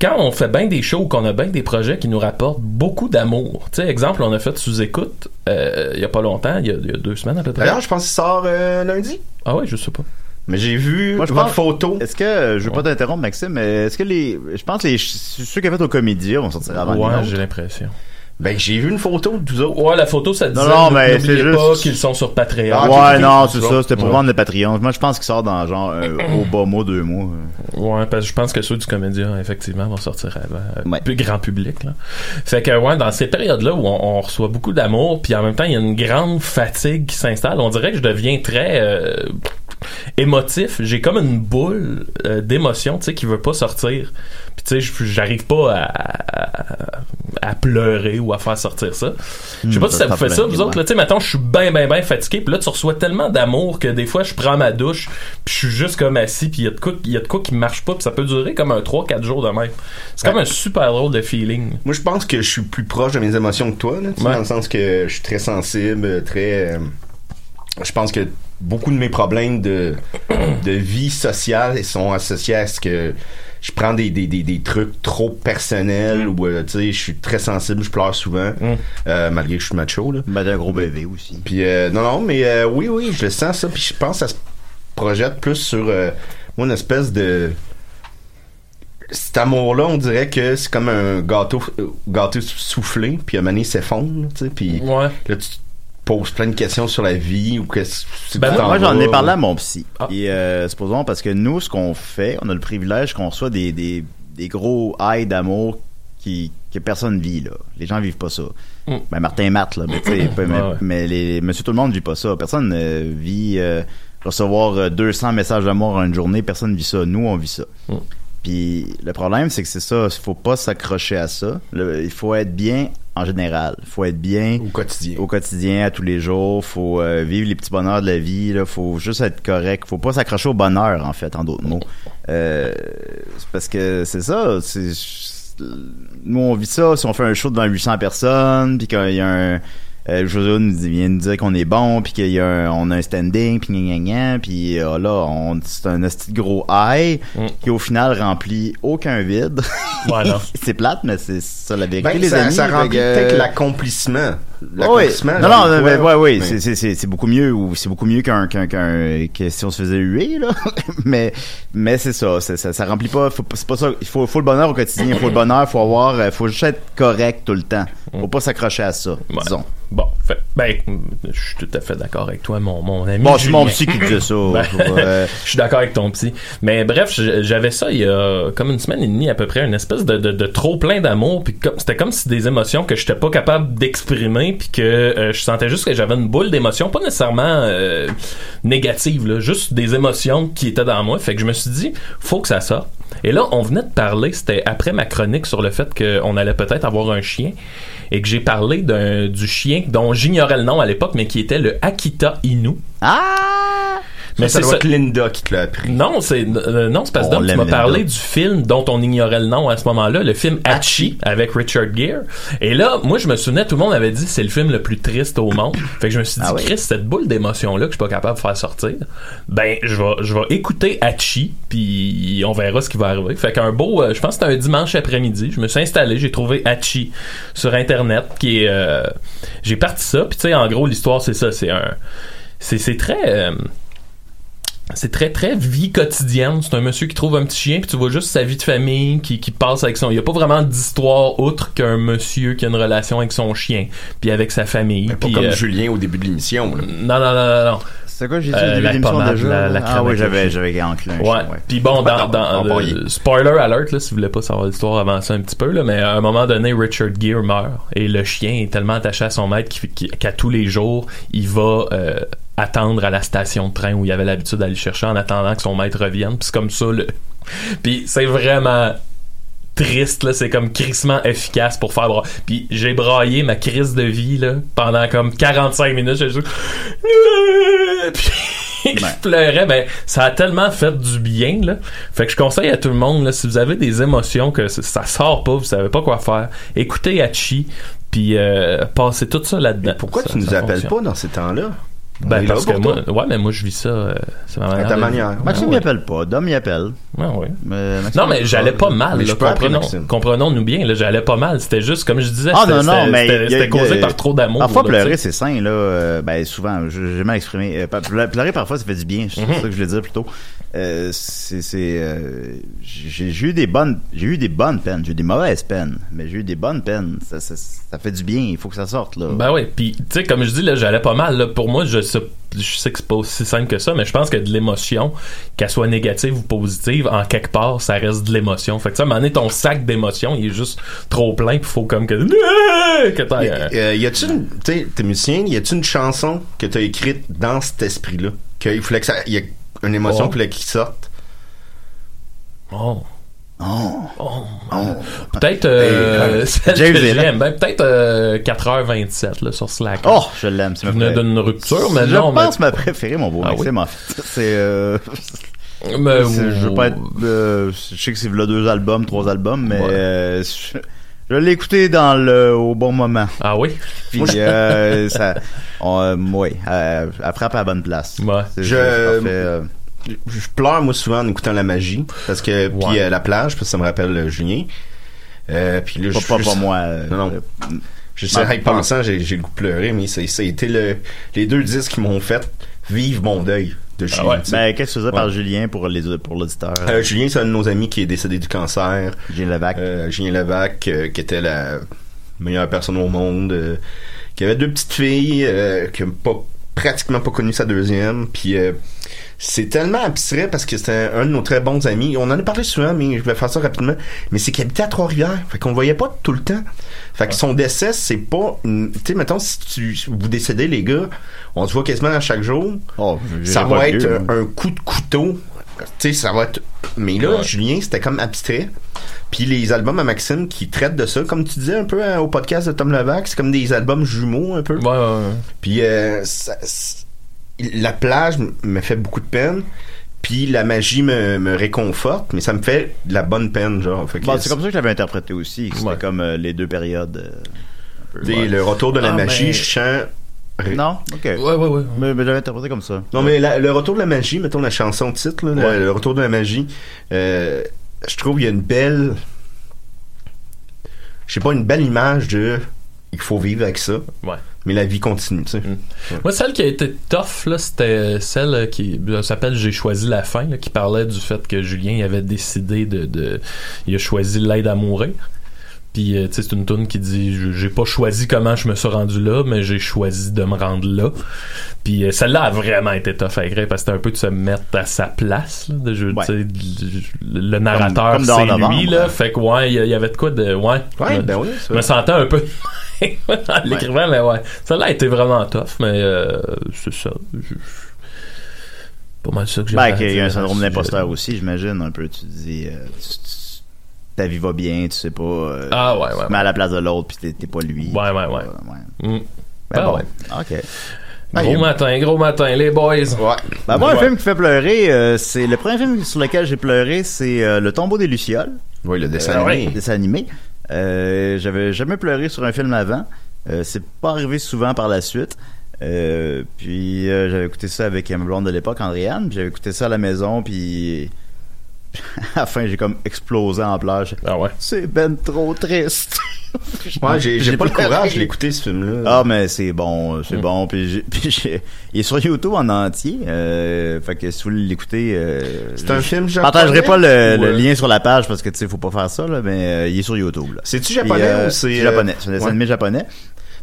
quand on fait bien des shows, qu'on a bien des projets qui nous rapportent beaucoup d'amour. Tu sais, exemple, on a fait sous-écoute euh, il y a pas longtemps, il y a, il y a deux semaines à peu près. D'ailleurs, je pense qu'il sort euh, lundi. Ah ouais, je sais pas. Mais j'ai vu Moi, je votre pense- photo. Est-ce que, euh, je veux pas t'interrompre, Maxime, mais est-ce que les, je pense que les, ceux qui ont fait aux comédies vont sortir avant ouais, j'ai l'impression. Ben, j'ai vu une photo de vous autres. Ouais, la photo, ça disait, Non, non, mais n'oubliez c'est pas juste- qu'ils sont sur Patreon. Ah, ouais, non, c'est ça, c'était pour Ouais. vendre le Patreon. Moi, je pense qu'il sort dans genre, euh, au bas mot, deux mois. Ouais, parce que je pense que ceux du comédien, effectivement, vont sortir avant euh, Ouais. plus grand public. Là. Fait que, ouais, dans ces périodes-là où on, on reçoit beaucoup d'amour, puis en même temps, il y a une grande fatigue qui s'installe, on dirait que je deviens très euh, émotif. J'ai comme une boule euh, d'émotion, tu sais, qui veut pas sortir. Puis, tu sais, j'arrive pas à, à, à pleurer ou à faire sortir ça. Je sais pas Hmm, si ça ça vous fait ça, vous autres. Là, tu sais, maintenant, je suis bien, bien, bien fatigué. Puis là, tu reçois tellement d'amour que des fois, je prends ma douche, puis je suis juste comme assis, puis il y a de quoi, il y a de quoi qui marche pas, puis ça peut durer comme un 3-4 jours de même. C'est comme un super drôle de feeling. Moi, je pense que je suis plus proche de mes émotions que toi, là, Ouais. dans le sens que je suis très sensible, très. euh, je pense que beaucoup de mes problèmes de, de vie sociale sont associés à ce que je prends des, des, des, des trucs trop personnels ou, euh, tu sais, je suis très sensible, je pleure souvent, euh, malgré que je suis macho, là. Ben, t'es un gros bébé aussi. Puis, euh, non, non, mais euh, oui, oui, je le sens ça, puis je pense que ça se projette plus sur, une espèce de cet amour-là, on dirait que c'est comme un gâteau, gâteau soufflé, puis à un moment s'effondre, tu sais, puis Ouais. là, tu poses plein de questions sur la vie, ou qu'est-ce c'est Ben, que Moi, j'en ai parlé à mon psy. Ah. Et euh, supposons parce que nous, ce qu'on fait, on a le privilège qu'on reçoit des, des, des gros haies d'amour qui que personne vit là. Les gens vivent pas ça. Mm. Ben Martin et Matt là, mais pas- mais, Ouais, ouais. mais les Monsieur tout le monde vit pas ça. Personne euh, vit euh, recevoir euh, 200 messages d'amour en une journée. Personne vit ça. Nous, on vit ça. Mm. Puis le problème, c'est que c'est ça. Il faut pas s'accrocher à ça. Le- il faut être bien en général. Il faut être bien au quotidien. au quotidien, à tous les jours. Faut euh, vivre les petits bonheurs de la vie. Là. Faut juste être correct. Faut pas s'accrocher au bonheur, en fait, en d'autres mots. Euh, parce que c'est ça. C'est nous on vit ça. Si on fait un show devant 800 personnes, puis qu'il y a un euh, José nous vient nous dire qu'on est bon, puis qu'il y a un, on a un standing, puis gna gna gna, puis euh, là, on, c'est un de gros high Mm. qui au final remplit aucun vide. Ouais, non. c'est plate, mais c'est ça la vérité, Ben, les ça, amis. ça Fait remplit que- peut-être l'accomplissement. oui. L'accomplissement. Non, genre, non, ouais, mais, ouais, oui, mais- c'est, c'est, c'est, c'est beaucoup mieux, ou c'est beaucoup mieux qu'un, qu'un, qu'un, que si on se faisait huer, là. mais, mais c'est ça, c'est- ça, ça remplit pas, faut, c'est pas ça, il faut, faut le bonheur au quotidien, il faut le bonheur, faut avoir, euh, faut juste être correct tout le temps. Faut pas s'accrocher à ça, Ouais. disons. Bon, fait, ben, je suis tout à fait d'accord avec toi, mon, mon ami. Bon, c'est mon psy qui disait ça. Ben, euh, je suis d'accord avec ton psy. Mais bref, j'avais ça il y a comme une semaine et demie à peu près, une espèce de, de, de trop plein d'amour. Puis c'était comme si des émotions que j'étais pas capable d'exprimer, puis que euh, je sentais juste que j'avais une boule d'émotions, pas nécessairement euh, négatives, là, juste des émotions qui étaient dans moi. Fait que je me suis dit, faut que ça sorte. Et là, on venait de parler, c'était après ma chronique sur le fait qu'on allait peut-être avoir un chien, et que j'ai parlé du chien dont j'ignorais le nom à l'époque, mais qui était le Akita Inu. Ah! Mais ça c'est doit ça. être Linda qui te l'a appris. Non, c'est euh, non, c'est parce que tu m'as parlé du film dont on ignorait le nom à ce moment-là, le film Hachi avec Richard Gere. Et là, moi je me souvenais, tout le monde avait dit c'est le film le plus triste au monde. Fait que je me suis dit Ah oui? Chris, cette boule d'émotion là que je suis pas capable de faire sortir, ben je vais je vais écouter Hachi puis on verra ce qui va arriver. Fait qu'un beau euh, je pense que c'était un dimanche après-midi, je me suis installé, j'ai trouvé Hachi sur internet qui est euh, j'ai parti ça puis tu sais en gros l'histoire c'est ça, c'est un c'est c'est très euh, c'est très très vie quotidienne. C'est un monsieur qui trouve un petit chien puis tu vois juste sa vie de famille qui, qui passe avec son. Il y a pas vraiment d'histoire outre qu'un monsieur qui a une relation avec son chien puis avec sa famille. Pas Puis, comme euh, Julien au début de l'émission. là. Non non non non non. C'est quoi, j'ai dit Euh, au début la de l'émission pommade, déjà? la- la ah oui, j'avais, j'avais enclin un Ouais. chien, ouais. Puis bon, dans, dans euh, spoiler alert là, si vous voulez pas savoir l'histoire, avancez un petit peu là, mais à un moment donné, Richard Gere meurt et le chien est tellement attaché à son maître qu'à tous les jours, il va euh, attendre à la station de train où il avait l'habitude d'aller le chercher en attendant que son maître revienne. Puis c'est comme ça le. Puis c'est vraiment triste là, c'est comme crissement efficace pour faire bra- Puis j'ai braillé ma crise de vie là pendant comme 45 minutes, j'ai juste Puis je pleurais, mais ça a tellement fait du bien là. Fait que je conseille à tout le monde là, si vous avez des émotions que ça- sort pas, vous savez pas quoi faire, écoutez Hachi puis euh, passez tout ça là-dedans. Pourquoi Ça- tu nous appelles fonctionne. pas dans ces temps-là? Ben parce que moi, ouais, mais moi je vis ça, euh, c'est ma manière. ta de- manière. Maxime Ouais, m'y appelle pas, Dom y appelle. ouais, ouais. Mais Maxime Non, mais j'allais pas mal. Là, comprenons, comprenons-nous bien. Là, j'allais pas mal. C'était juste, comme je disais, Ah c'était- non, non, c'était- mais. c'était a- causé par trop d'amour. Parfois, là, pleurer, c'est sain, là. euh, ben, souvent, je- j'ai mal exprimé. Euh, pleurer, parfois, ça fait du bien. C'est Mhm. ça que je voulais dire plutôt. Euh, c'est. euh, j'ai eu des bonnes. J'ai eu des bonnes peines. J'ai eu des mauvaises peines. Mais j'ai eu des bonnes peines. Ça, ça, ça fait du bien. Il faut que ça sorte, là. Ben oui, puis tu sais comme je dis là, j'allais pas mal là. Pour moi, je sais, je sais que c'est pas aussi simple que ça, mais je pense que de l'émotion, qu'elle soit négative ou positive, en quelque part, ça reste de l'émotion. Fait que tu sais, à un moment donné, ton sac d'émotions, il est juste trop plein, puis faut comme que que t'ailles, Y, euh, y a-tu une, tu sais, t'es musicien, y a-tu une chanson que t'as écrite dans cet esprit-là? Qu'il fallait que ça, y a une émotion Oh. qu'il sorte? Oh. Oh. Oh. Peut-être euh, celle James que j'aime. Ben, peut-être euh, 4h27 là, sur Slack. Oh, je l'aime. C'est Je préférée. d'une rupture, mais je non, mais- pense ma préférée, mon beau Ah Maxime, en fait. C'est. Euh... Mais- je veux pas être. euh, je sais que c'est là deux albums, trois albums, mais Ouais. euh, je, je l'ai écouté dans le au bon moment. Ah oui? Puis euh, ça, on, euh, ouais, euh, elle frappe à la bonne place. Ouais. Je- parfait, euh, Je pleure, moi, souvent en écoutant La Magie. Parce que, puis euh, La Plage, parce que ça me rappelle euh, Julien. Euh, puis là, pas, je- pas, je- pas moi. Non, non. Je sais, y pensant, j'ai, j'ai le goût de pleurer, mais c'est, ça a été le, les deux disques qui m'ont fait vivre mon deuil de Julien. ouais. tu sais. Ben, qu'est-ce que tu faisais par. Julien pour les pour l'auditeur? Euh, Julien, c'est un de nos amis qui est décédé du cancer. Julien Levac. Euh, Julien Levac, euh, qui était la meilleure personne au monde, euh, qui avait deux petites filles, euh, qui n'a pas, pratiquement pas connu sa deuxième, puis euh, c'est tellement abstrait parce que c'était un de nos très bons amis. On en a parlé souvent, mais je vais faire ça rapidement. Mais c'est qu'il habitait à Trois-Rivières. Fait qu'on le voyait pas tout le temps. Fait que son décès, c'est pas... une- Tu sais, mettons, si tu, vous décédez, les gars, on se voit quasiment à chaque jour. Oh, Ça va être moi. un, coup de couteau. Tu sais, ça va être... Mais là, Ouais. Julien, c'était comme abstrait. Puis les albums à Maxime qui traitent de ça, comme tu disais un peu hein, au podcast de Tom Levac, c'est comme des albums jumeaux un peu. Ouais, ouais, ouais. Puis euh, ça- la plage me fait beaucoup de peine. Puis la magie me, me réconforte, mais ça me fait de la bonne peine, genre. Bon, c'est comme ça que je l'avais interprété aussi. C'était Ouais. comme euh, les deux périodes. euh, peu. le retour de la Ah, magie, mais- je chante. Non? Ok. Ouais, ouais, ouais. Mais, mais j'avais interprété comme ça. Non, mais la- le retour de la magie, mettons la chanson titre, là, le- Ouais. le, retour de la magie, euh, je trouve qu'il y a une belle. Je sais pas, une belle image de. Il faut vivre avec ça. Ouais. Mais la vie continue, tu sais. Moi, celle qui a été tough, là, c'était celle qui elle s'appelle J'ai choisi la fin, là, qui parlait du fait que Julien avait décidé de, de il a choisi l'aide à mourir. Puis, euh, c'est une tune qui dit J'ai pas choisi comment je me suis rendu là, mais j'ai choisi de me rendre là. Puis, euh, celle-là a vraiment été tough à écrire parce que c'était un peu de se mettre à sa place. Là, de, je- Ouais. tu sais, le, le narrateur, c'est Novembre, lui. Là, ouais. fait que, ouais, il y, il avait de quoi de. Ouais, ben oui, je me sentais un peu en l'écrivant, Ouais. mais ouais. Celle-là a été vraiment tough, mais euh, c'est ça. Je- Pas mal ça que j'ai Ben, qu'il y a un syndrome d'imposteur aussi, j'imagine, un peu. Tu dis, euh, tu- tu- ta vie va bien, tu sais pas. euh, Ah, ouais, ouais. tu te mets à la place de l'autre, puis t'es- t'es pas lui. Ouais, ouais, ouais. Euh, Mm. Ben Ah, bon. ouais. Ok. Gros matin, gros matin, les boys. Ouais. Ben, moi, un Ouais. film qui fait pleurer, euh, c'est le premier film sur lequel j'ai pleuré, c'est euh, Le tombeau des Lucioles. Oui, le dessin animé. ouais. dessin animé. Euh, j'avais jamais pleuré sur un film avant. Euh, c'est pas arrivé souvent par la suite. Euh, puis euh, j'avais écouté ça avec ma blonde de l'époque, Andréane. puis J'avais écouté ça à la maison, puis à la fin, j'ai comme explosé en pleurs. Ah ouais? C'est ben trop triste. Ouais, j'ai pas le courage d'écouter ce film-là. Ah, mais c'est bon, c'est Mm. bon. Puis, il est sur YouTube en entier. Euh, fait que si vous voulez l'écouter, euh, C'est un film Je japonais? partagerai pas le, ou, le lien sur la page parce que tu sais, faut pas faire ça là, mais euh, il est sur YouTube. C'est-tu Puis, japonais euh, ou c'est... japonais C'est un dessin ouais. animé japonais.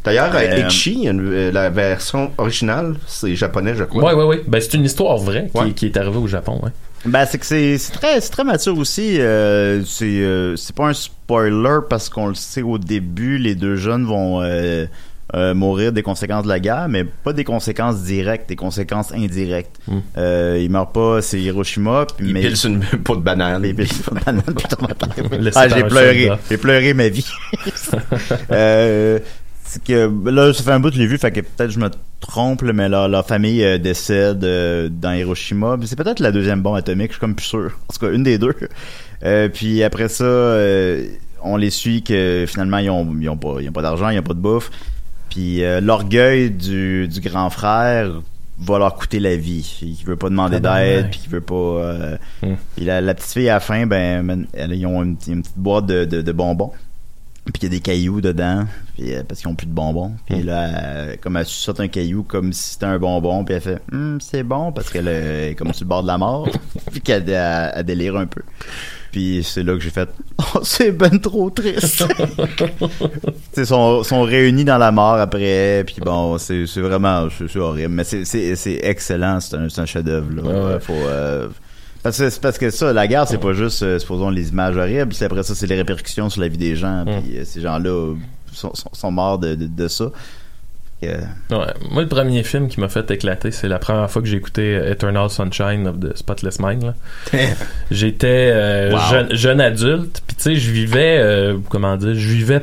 D'ailleurs, Euh, euh, la version originale, c'est japonais, je crois. Ouais, ouais, ouais. Ben, c'est une histoire vraie qui, Ouais. qui est arrivée au Japon, ouais. Ben c'est que c'est c'est très c'est très mature aussi. euh, c'est euh, c'est pas un spoiler parce qu'on le sait au début, les deux jeunes vont euh, euh, mourir des conséquences de la guerre, mais pas des conséquences directes, des conséquences indirectes. Mm. Euh, il meurt pas, c'est Hiroshima. puis- Il mais une peau de banane. Il pile sur une banane, puis Ah, j'ai pleuré, j'ai pleuré ma vie. c'est que là, ça fait un bout que je l'ai vu, fait que peut-être je me trompe, mais leur, leur famille euh, décède euh, dans Hiroshima. C'est peut-être la deuxième bombe atomique, je suis comme plus sûr. En tout cas, une des deux. Euh, puis après ça, on les suit que finalement ils ont, ils ont pas, ils ont pas d'argent, ils ont pas de bouffe. Puis l'orgueil du, du grand frère va leur coûter la vie. Il veut pas demander Tabarnak. d'aide, puis il veut pas. euh, Hmm. puis la, la petite fille à la fin, ben, elle- ils ont une, une petite boîte de, de, de bonbons. Puis il y a des cailloux dedans, puis, euh, parce qu'ils ont plus de bonbons. Puis là, elle- comme elle saute un caillou comme si c'était un bonbon, puis elle fait Hum, c'est bon parce qu'elle est comme sur le bord de la mort, puis qu'elle elle, elle délire un peu. Puis c'est là que j'ai fait oh c'est ben trop triste. Ils sont, sont réunis dans la mort après, puis bon c'est c'est vraiment c'est horrible, mais c'est c'est c'est excellent, c'est un, un chef d'œuvre là. Ouais, ouais. Faut euh, parce que, parce que ça, la guerre, c'est pas juste, euh, supposons, les images horribles, c'est après ça, c'est les répercussions sur la vie des gens, puis euh, ces gens-là euh, sont, sont, sont morts de, de, de ça. Ouais. Moi, le premier film qui m'a fait éclater, c'est la première fois que j'ai écouté Eternal Sunshine of the Spotless Mind. là. J'étais euh, Wow. jeune, jeune adulte, puis tu sais, je vivais, euh, comment dire, je vivais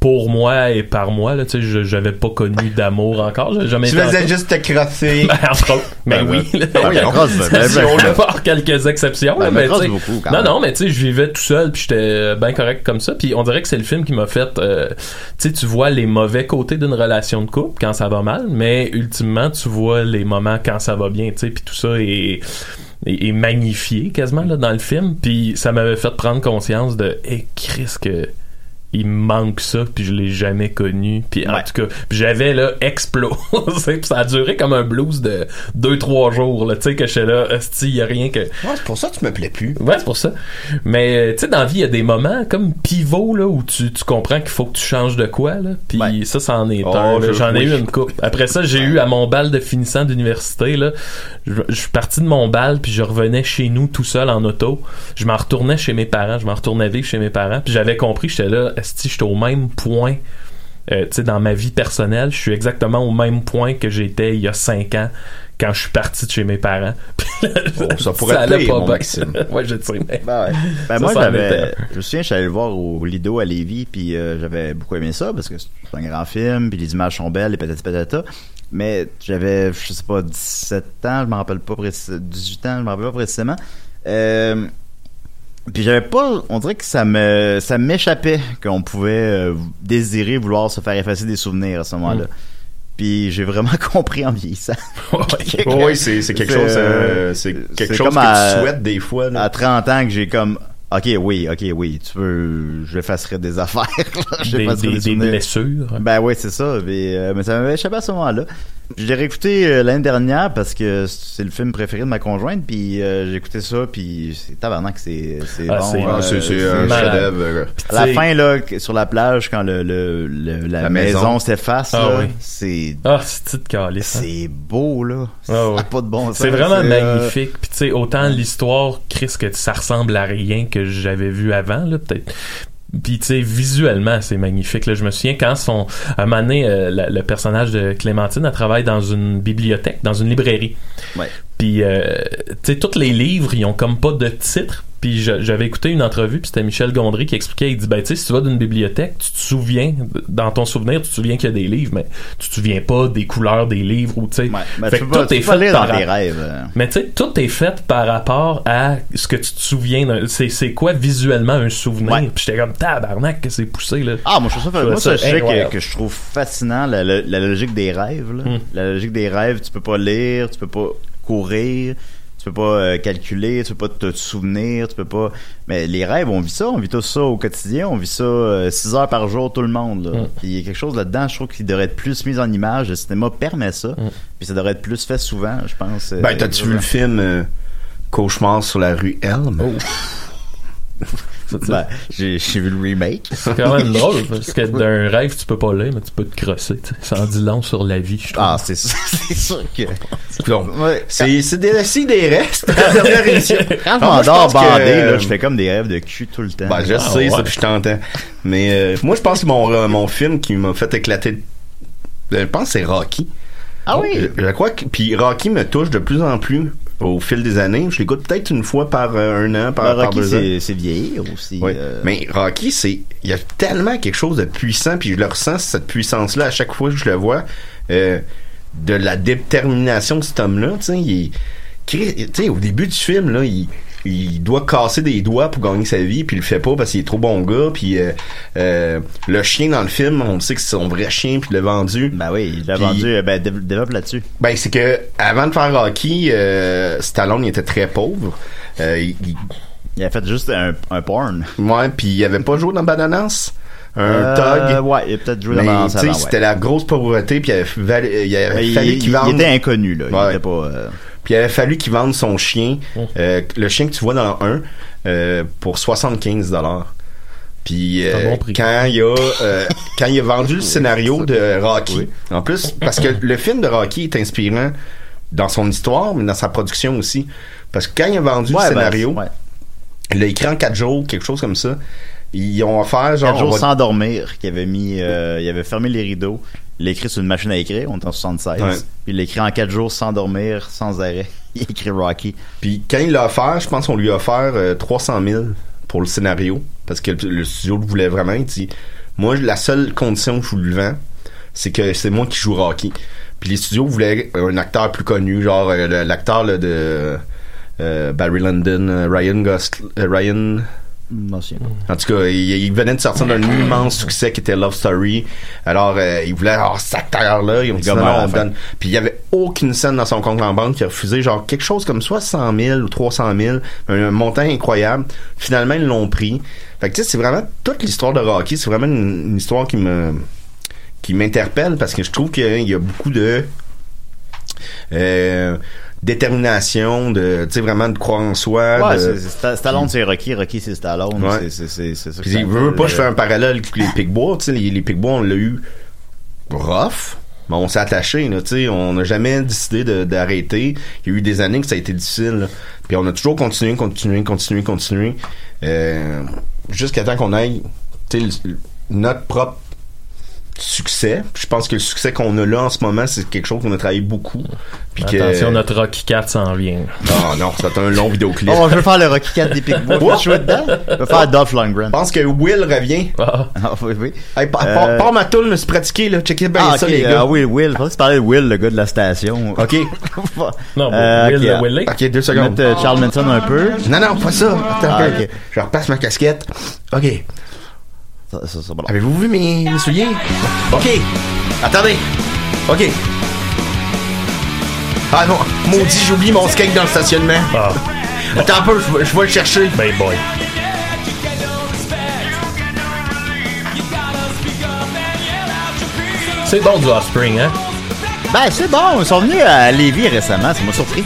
pour moi et par moi. Là, tu sais, je- j'avais pas connu d'amour encore. J'avais jamais Tu faisais juste te crosser. Ben, entre autres. Ben, Ben, oui. ben, là. ben oui, on par quelques exceptions. Ben, là, mais beaucoup, quand non, même. non, mais tu sais, je vivais tout seul, puis j'étais bien correct comme ça. Puis on dirait que c'est le film qui m'a fait, euh, tu sais, tu vois les mauvais côtés d'une relation de couple quand ça va mal, mais ultimement, tu vois les moments quand ça va bien, tu sais, puis tout ça est est, est magnifié quasiment là dans le film puis ça m'avait fait prendre conscience de hey Chris que il me manque ça puis je l'ai jamais connu puis en tout cas j'avais là explosé puis ça a duré comme un blues de deux trois jours là tu sais que j'étais là esti y a rien que Ouais, c'est pour ça que tu me plais plus. Ouais, c'est pour ça. Mais euh, tu sais, dans la vie, il y a des moments comme pivot là où tu, tu comprends qu'il faut que tu changes de quoi là. Puis Ouais. ça, c'en est Oh, un. je- J'en ai oui. eu une coupe. Après ça, j'ai eu à mon bal de finissant d'université là. Je, je suis parti de mon bal puis je revenais chez nous tout seul en auto. Je m'en retournais chez mes parents. Je m'en retournais vivre chez mes parents. Puis j'avais compris, j'étais là, esti, j'étais au même point. euh, tu sais, dans ma vie personnelle, je suis exactement au même point que j'étais il y a cinq ans quand je suis parti de chez mes parents. Là, Oh, ça pourrait allait plaire, pas mon bien. Maxime. ouais, je mais- Ben, ouais. Ben, Ça, moi, ça j'avais, je me souviens, je suis allé le voir au Lido à Lévis, puis euh, j'avais beaucoup aimé ça parce que c'est un grand film, puis les images sont belles, les patati patata. Mais j'avais, je sais pas, 17 ans, je me rappelle pas précisément, 18 ans, je me rappelle pas précisément. Euh, puis j'avais pas, on dirait que ça me, ça m'échappait qu'on pouvait euh, désirer vouloir se faire effacer des souvenirs à ce moment-là. Puis j'ai vraiment compris en vieillissant. Ouais. Oh, oui, c'est c'est quelque chose, euh, euh, c'est quelque chose que à- tu souhaites des fois. là. à 30 ans que j'ai comme OK, oui, OK, oui, tu peux j'effacerai des affaires. des, j'effacerai des, des souvenirs. blessures. Ben oui, c'est ça, mais, euh, mais ça m'avait échappé à ce moment-là. Je l'ai réécouté euh, l'année dernière parce que c'est le film préféré de ma conjointe puis euh, j'ai écouté ça puis c'est tabarnak c'est c'est Ah, bon. c'est- euh, Ah, c'est c'est c'est- un chef-d'œuvre. euh, à la fin là sur la plage quand le, le, le- la, La maison, maison. s'efface Ah là, oui. c'est Ah, c'est petite calice. hein. c'est beau là. Ah ouais. a pas de bon sens. C'est vraiment euh, magnifique. Puis tu sais, autant l'histoire, Chris, que ça ressemble à rien que j'avais vu avant, là, peut-être. Puis tu sais, visuellement, c'est magnifique. Là, je me souviens quand son, à un moment donné, euh, la- le personnage de Clémentine, elle travaille dans une bibliothèque, dans une librairie. Ouais. Puis, euh, tu sais, tous les livres, ils ont comme pas de titre. Puis j'avais écouté une entrevue, puis c'était Michel Gondry qui expliquait, il dit, ben tu sais, si tu vas d'une bibliothèque, tu te souviens, dans ton souvenir, tu te souviens qu'il y a des livres, mais tu te souviens pas des couleurs des livres ou tu sais. Ouais, ben, Fait tu que pas, tout est fait par rapport- rêves. euh. mais tu sais, tout est fait par rapport à ce que tu te souviens. d'un- C'est, quoi visuellement un souvenir? Ouais. Puis j'étais comme tabarnak que c'est poussé là. Ah, moi, je trouve ça, moi, ça, ça je sais que, que je trouve fascinant la, la- la logique des rêves. Là. Hmm. La logique des rêves, tu peux pas lire, tu peux pas courir, tu peux pas euh, calculer, tu peux pas te souvenir, tu peux pas. Mais les rêves, on vit ça, on vit tout ça au quotidien, on vit ça 6 heures par jour, tout le monde. Là. Mm. Puis il y a quelque chose là-dedans, je trouve qu'il devrait être plus mis en image. Le cinéma permet ça, puis ça devrait être plus fait souvent, je pense. euh, Ben, t'as-tu vu le film euh, Cauchemar sur la rue Elm? Ben, j'ai vu le remake. C'est quand même drôle, parce que d'un rêve, tu peux pas lire, mais tu peux te crosser. Ça en dit long sur la vie, je trouve. Ah, c'est sûr, c'est sûr que. Ouais. c'est des récits des restes. Quand je Ah, moi, je m'endors que- bandé, là, je fais comme des rêves de cul tout le temps. Ben, je Ah, sais, ouais. ça, puis je t'entends. Mais euh, moi, je pense que mon, euh, mon film qui m'a fait éclater, euh, je pense que c'est Rocky. ah oui! Je, je crois que puis Rocky me touche de plus en plus au fil des années. Je l'écoute peut-être une fois par euh, un an, par, Ben, par Rocky, deux ans. c'est vieillir aussi. Oui. euh, Mais Rocky, c'est il y a tellement quelque chose de puissant, puis je le ressens cette puissance-là à chaque fois que je le vois, euh, de la détermination de cet homme-là. Tu sais, il est- Chris- tu sais, au début du film là, il il doit casser des doigts pour gagner sa vie, puis il le fait pas parce qu'il est trop bon gars. Puis euh, euh, le chien dans le film, on sait que c'est son vrai chien, puis il l'a vendu. Ben oui, il l'a vendu. euh, Ben, dé- développe là-dessus. Ben c'est que avant de faire Rocky, euh, Stallone il était très pauvre. Euh, il, il- Il a fait juste un, un porn. ouais, puis il avait pas joué dans Bananas, un Euh, tug. Ouais, il a peut-être joué dans c'était ouais. la grosse pauvreté, puis il avait, il avait Ben, Il, il- il était inconnu, là. Il était pas. euh, Puis il avait fallu qu'il vende son chien, euh, le chien que tu vois dans un, euh, pour 75 dollars. Puis euh, bon quand il a euh, quand il a vendu le scénario de Rocky, en plus parce que le film de Rocky est inspirant dans son histoire, mais dans sa production aussi. Parce que quand il a vendu ouais, le ben, scénario, ouais. il l'a écrit en quatre jours, quelque chose comme ça. Ils ont offert genre Quatre jours va- sans dormir, qu'il avait mis, euh, il avait fermé les rideaux, il l'a écrit sur une machine à écrire, on est en 76, Ouais. puis il l'a écrit en quatre jours sans dormir, sans arrêt. Il a écrit Rocky. Puis quand il l'a offert, je pense qu'on lui a offert euh, 300 000 pour le scénario parce que le, le studio le voulait vraiment. Il dit, moi la seule condition que je vous le vends, c'est que c'est moi qui joue Rocky. Puis les studios voulaient un acteur plus connu, genre euh, l'acteur de euh, Barry London, euh, Ryan Gosling, Ryan. En tout cas, il, il venait de sortir d'un immense succès qui était Love Story. Alors, euh, il voulait avoir cet acteur-là. Ils ont dit, non, on donne. Puis il y avait aucune scène dans son compte en banque qui a refusé, genre quelque chose comme soit 100 000 ou 300 000, un montant incroyable. Finalement, ils l'ont pris. Fait que tu sais, c'est vraiment toute l'histoire de Rocky. C'est vraiment une, une histoire qui me qui m'interpelle parce que je trouve qu'il y a beaucoup de euh, détermination, de tu sais vraiment de croire en soi. Ouais, de- c'est- c'est Sta- Stallone c'est Rocky, Rocky c'est Stallone, Ouais. c'est- c'est c'est ça. Puis, fait, pas, euh, je fais un parallèle avec les Pigbois. Tu sais, les, les Pigbois, on l'a eu rough, mais on s'est attaché. Là, tu sais, on n'a jamais décidé de- d'arrêter. Il y a eu des années que ça a été difficile. là. Puis on a toujours continué, continué, continué, continué. Euh, Jusqu'à temps qu'on aille tu sais, notre propre succès. Je pense que le succès qu'on a là en ce moment, c'est quelque chose qu'on a travaillé beaucoup. Puis que- Attention, notre Rocky 4 s'en vient. Non, non, ça va être un long vidéoclip. Oh, je veux faire le Rocky 4 des Pigbois. Tu veux dedans? Je veux faire Dolph Lundgren. Je pense que Will revient. Ah, Ah, oui, oui. Hey, pa- Euh, ma toune, me suis pratiqué, là. Checkez bien Ah, ça, ok, les gars. ah oui, Will. Je pensais que tu parlais de Will, le gars de la station. OK. non, Euh, Will ok. Willie. OK, deux Je secondes. mettre euh, Charles Manson un peu. Non, non, pas ça. Attends, Ah. Je repasse ma casquette. OK. Bon. Avez-vous vu mes, mes souliers? OK. Attendez. OK. Ah non, maudit, j'oublie mon skate dans le stationnement. Ah, Attends un peu, je vais- je vais le chercher. ben boy. C'est bon du Offspring, hein? Ben, c'est bon. Ils sont venus à Lévis récemment. Ça m'a surpris.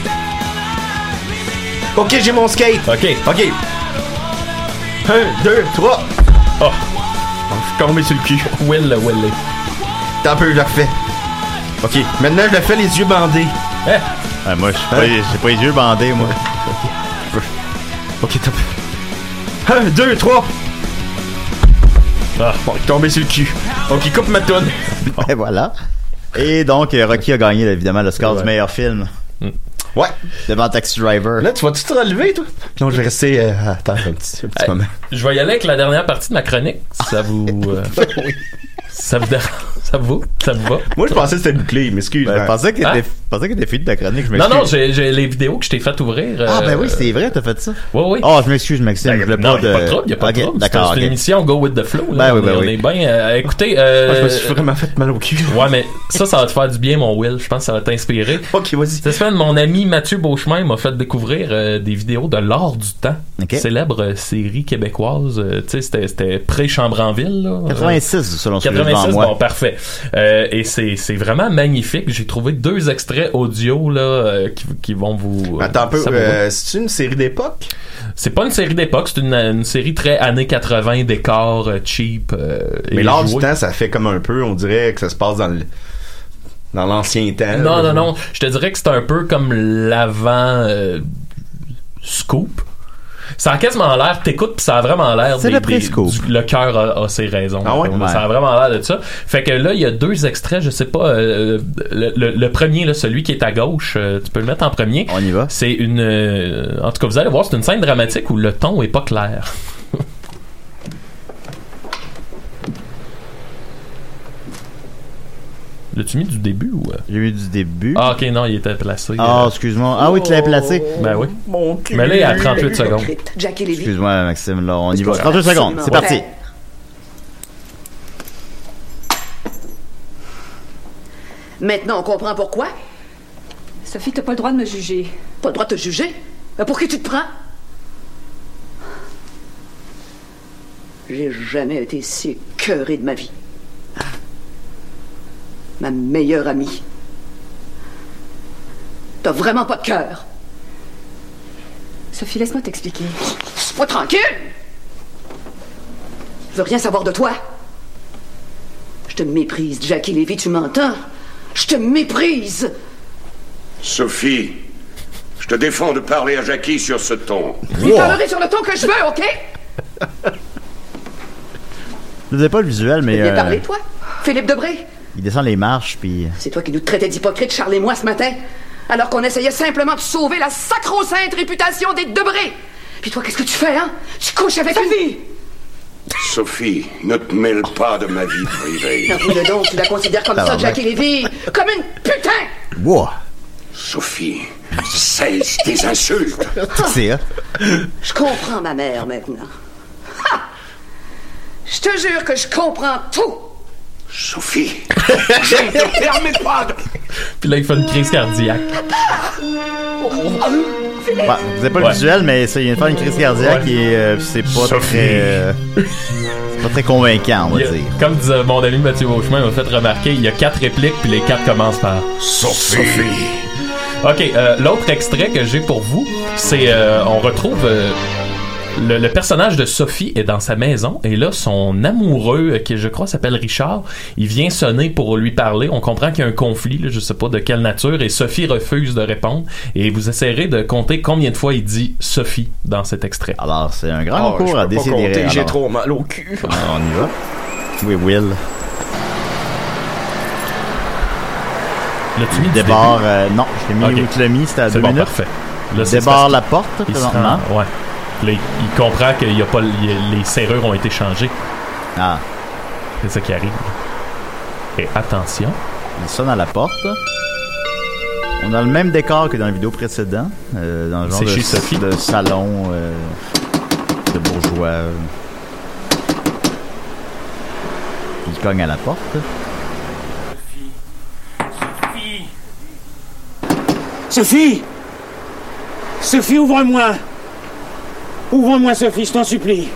OK, j'ai mon skate. OK. OK. Un, deux, trois. Oh, Je suis tombé sur le cul. Will le Willie. Attends un peu, je le refais. OK, maintenant je le fais les yeux bandés. Hein? Ouais, moi, je suis pas, j'ai pas les yeux bandés, moi. OK, top. Un, deux, trois. Ah, Bon, je suis tombé sur le cul. OK, coupe ma toune. Et voilà. Et donc, euh, Rocky a gagné, évidemment, le score Ouais. du meilleur film Ouais. devant Taxi Driver. Là, tu vas-tu te relever, toi? Non, je vais rester. Euh, attends un petit, un petit Hey, moment. Je vais y aller avec la dernière partie de ma chronique, si ça vous, euh, Ça vous dérange? Ça vous va? Ça vous va? Moi, je pensais que c'était bouclé, mais excuse. Ben, je pensais que Hein? t'étais, je pensais que t'étais fini de ta chronique, je Non, m'excuse. non, j'ai j'ai les vidéos que je t'ai fait ouvrir. Ah, euh, ben oui, c'est vrai, t'as fait ça. Oui, oui. Oh, je m'excuse, Maxime, je voulais Non, pas y a de... pas de trouble, y a pas de Ok, trouble. D'accord, C'est une ok. émission Go with the Flow. Là. Ben oui, on, ben est, on oui. est bien. euh, écoutez, euh, Moi, je me suis vraiment fait mal au cul. Ouais, mais ça, ça va te faire du bien, mon Will. Je pense que ça va t'inspirer. Ok, vas-y. Cette semaine, mon ami Mathieu Beauchemin m'a fait découvrir euh, des vidéos de l'art du temps. Ok. Célèbre euh, série québécoise. Euh, tu sais, c'était- c'était pré-Chambranville. là. 86, selon ce que j'ai devant 86, moi. bon, parfait. Euh, et c'est c'est vraiment magnifique. J'ai trouvé deux extraits audio là euh, qui, qui vont vous. Attends un peu, euh, c'est une série d'époque? C'est pas une série d'époque, c'est une, une série très années 80, décor euh, cheap. euh, Mais l'art du temps, ça fait comme un peu, on dirait que ça se passe dans le dans l'ancien temps. Non, non, non. Je te dirais que c'est un peu comme l'avant euh, scoop. Ça a quasiment l'air, t'écoutes pis ça a vraiment l'air C'est des- le des- du- Le cœur a, a ses raisons. Ah ouais? Ça a vraiment l'air de ça. Fait que là, il y a deux extraits, je sais pas, euh, le, le- le premier, là, celui qui est à gauche, euh, tu peux le mettre en premier. On y va. C'est une, euh, en tout cas, vous allez voir, c'est une scène dramatique où le ton est pas clair. L'as-tu mis du début ou... euh? J'ai eu du début. Ah, ok, non, il était placé. Ah, euh, excuse-moi. Ah oui, tu l'avais placé. Ben oui. Mon cul. Mais là, il est à 38 secondes. Excuse-moi, Maxime, là, on y va. Absolument 38 secondes, c'est parti. Maintenant, on comprend pourquoi. Sophie, t'as pas le droit de me juger. Pas le droit de te juger? Mais pour qui tu te prends? J'ai jamais été si écœuré de ma vie. Ma meilleure amie. T'as vraiment pas de cœur. Sophie, laisse-moi t'expliquer. Pas tranquille! Je veux rien savoir de toi. Je te méprise, Jackie Lévy, tu m'entends? Je te méprise! Sophie, je te défends de parler à Jackie sur ce ton. Je lui parlerai sur le ton que je veux, OK? Je faisais pas le visuel, mais Viens euh, parler, toi? Philippe Debré? Il descend les marches, puis... C'est toi qui nous traitais d'hypocrites, Charles et moi, ce matin, alors qu'on essayait simplement de sauver la sacro-sainte réputation des Debré. Puis toi, qu'est-ce que tu fais, hein? Tu couches avec une... Sophie, ne te mêle pas de ma vie privée. Avoue-le donc, tu la considères comme ça. Jackie Lévy, comme une putain! Wow! Sophie, cesse tes insultes. C'est, hein? Je comprends ma mère maintenant. Ha! Je te jure que je comprends tout. Sophie, je ne te permets pas de... Puis là, il fait une crise cardiaque. Ouais, vous avez pas le Ouais. visuel, mais ça, il vient de faire une crise cardiaque Ouais. et euh, c'est pas Sophie. très... euh, c'est pas très convaincant, on va Il y a- dire. Comme disait mon ami Mathieu Beauchemin, il m'a fait remarquer, il y a quatre répliques, puis les quatre commencent par Sophie. Ok, euh, l'autre extrait que j'ai pour vous, c'est euh, on retrouve euh, le, le personnage de Sophie est dans sa maison et là son amoureux euh, qui je crois s'appelle Richard, il vient sonner pour lui parler. On comprend qu'il y a un conflit, là, je sais pas de quelle nature et Sophie refuse de répondre et vous essayerez de compter combien de fois il dit Sophie dans cet extrait. Alors c'est un grand Oh, je concours à décider. compter, J'ai trop mal au cul. on y va. Oui, Will. Du débarre... euh, non, je l'ai mis Ok. où tu l'as mis, c'était à C'est deux bon, minutes. parfait. Là, débarre la porte, présentement. ouais. Là, il, comprend qu'il y a pas il y a- les serrures ont été changées. Ah. C'est ça qui arrive. Et attention. Il sonne à la porte. On a le même décor que dans la vidéo précédente. euh, dans le genre de, chez Sophie. de salon euh, de bourgeois. Il cogne à la porte. Sophie Sophie, ouvre-moi Ouvre-moi, Sophie, je t'en supplie.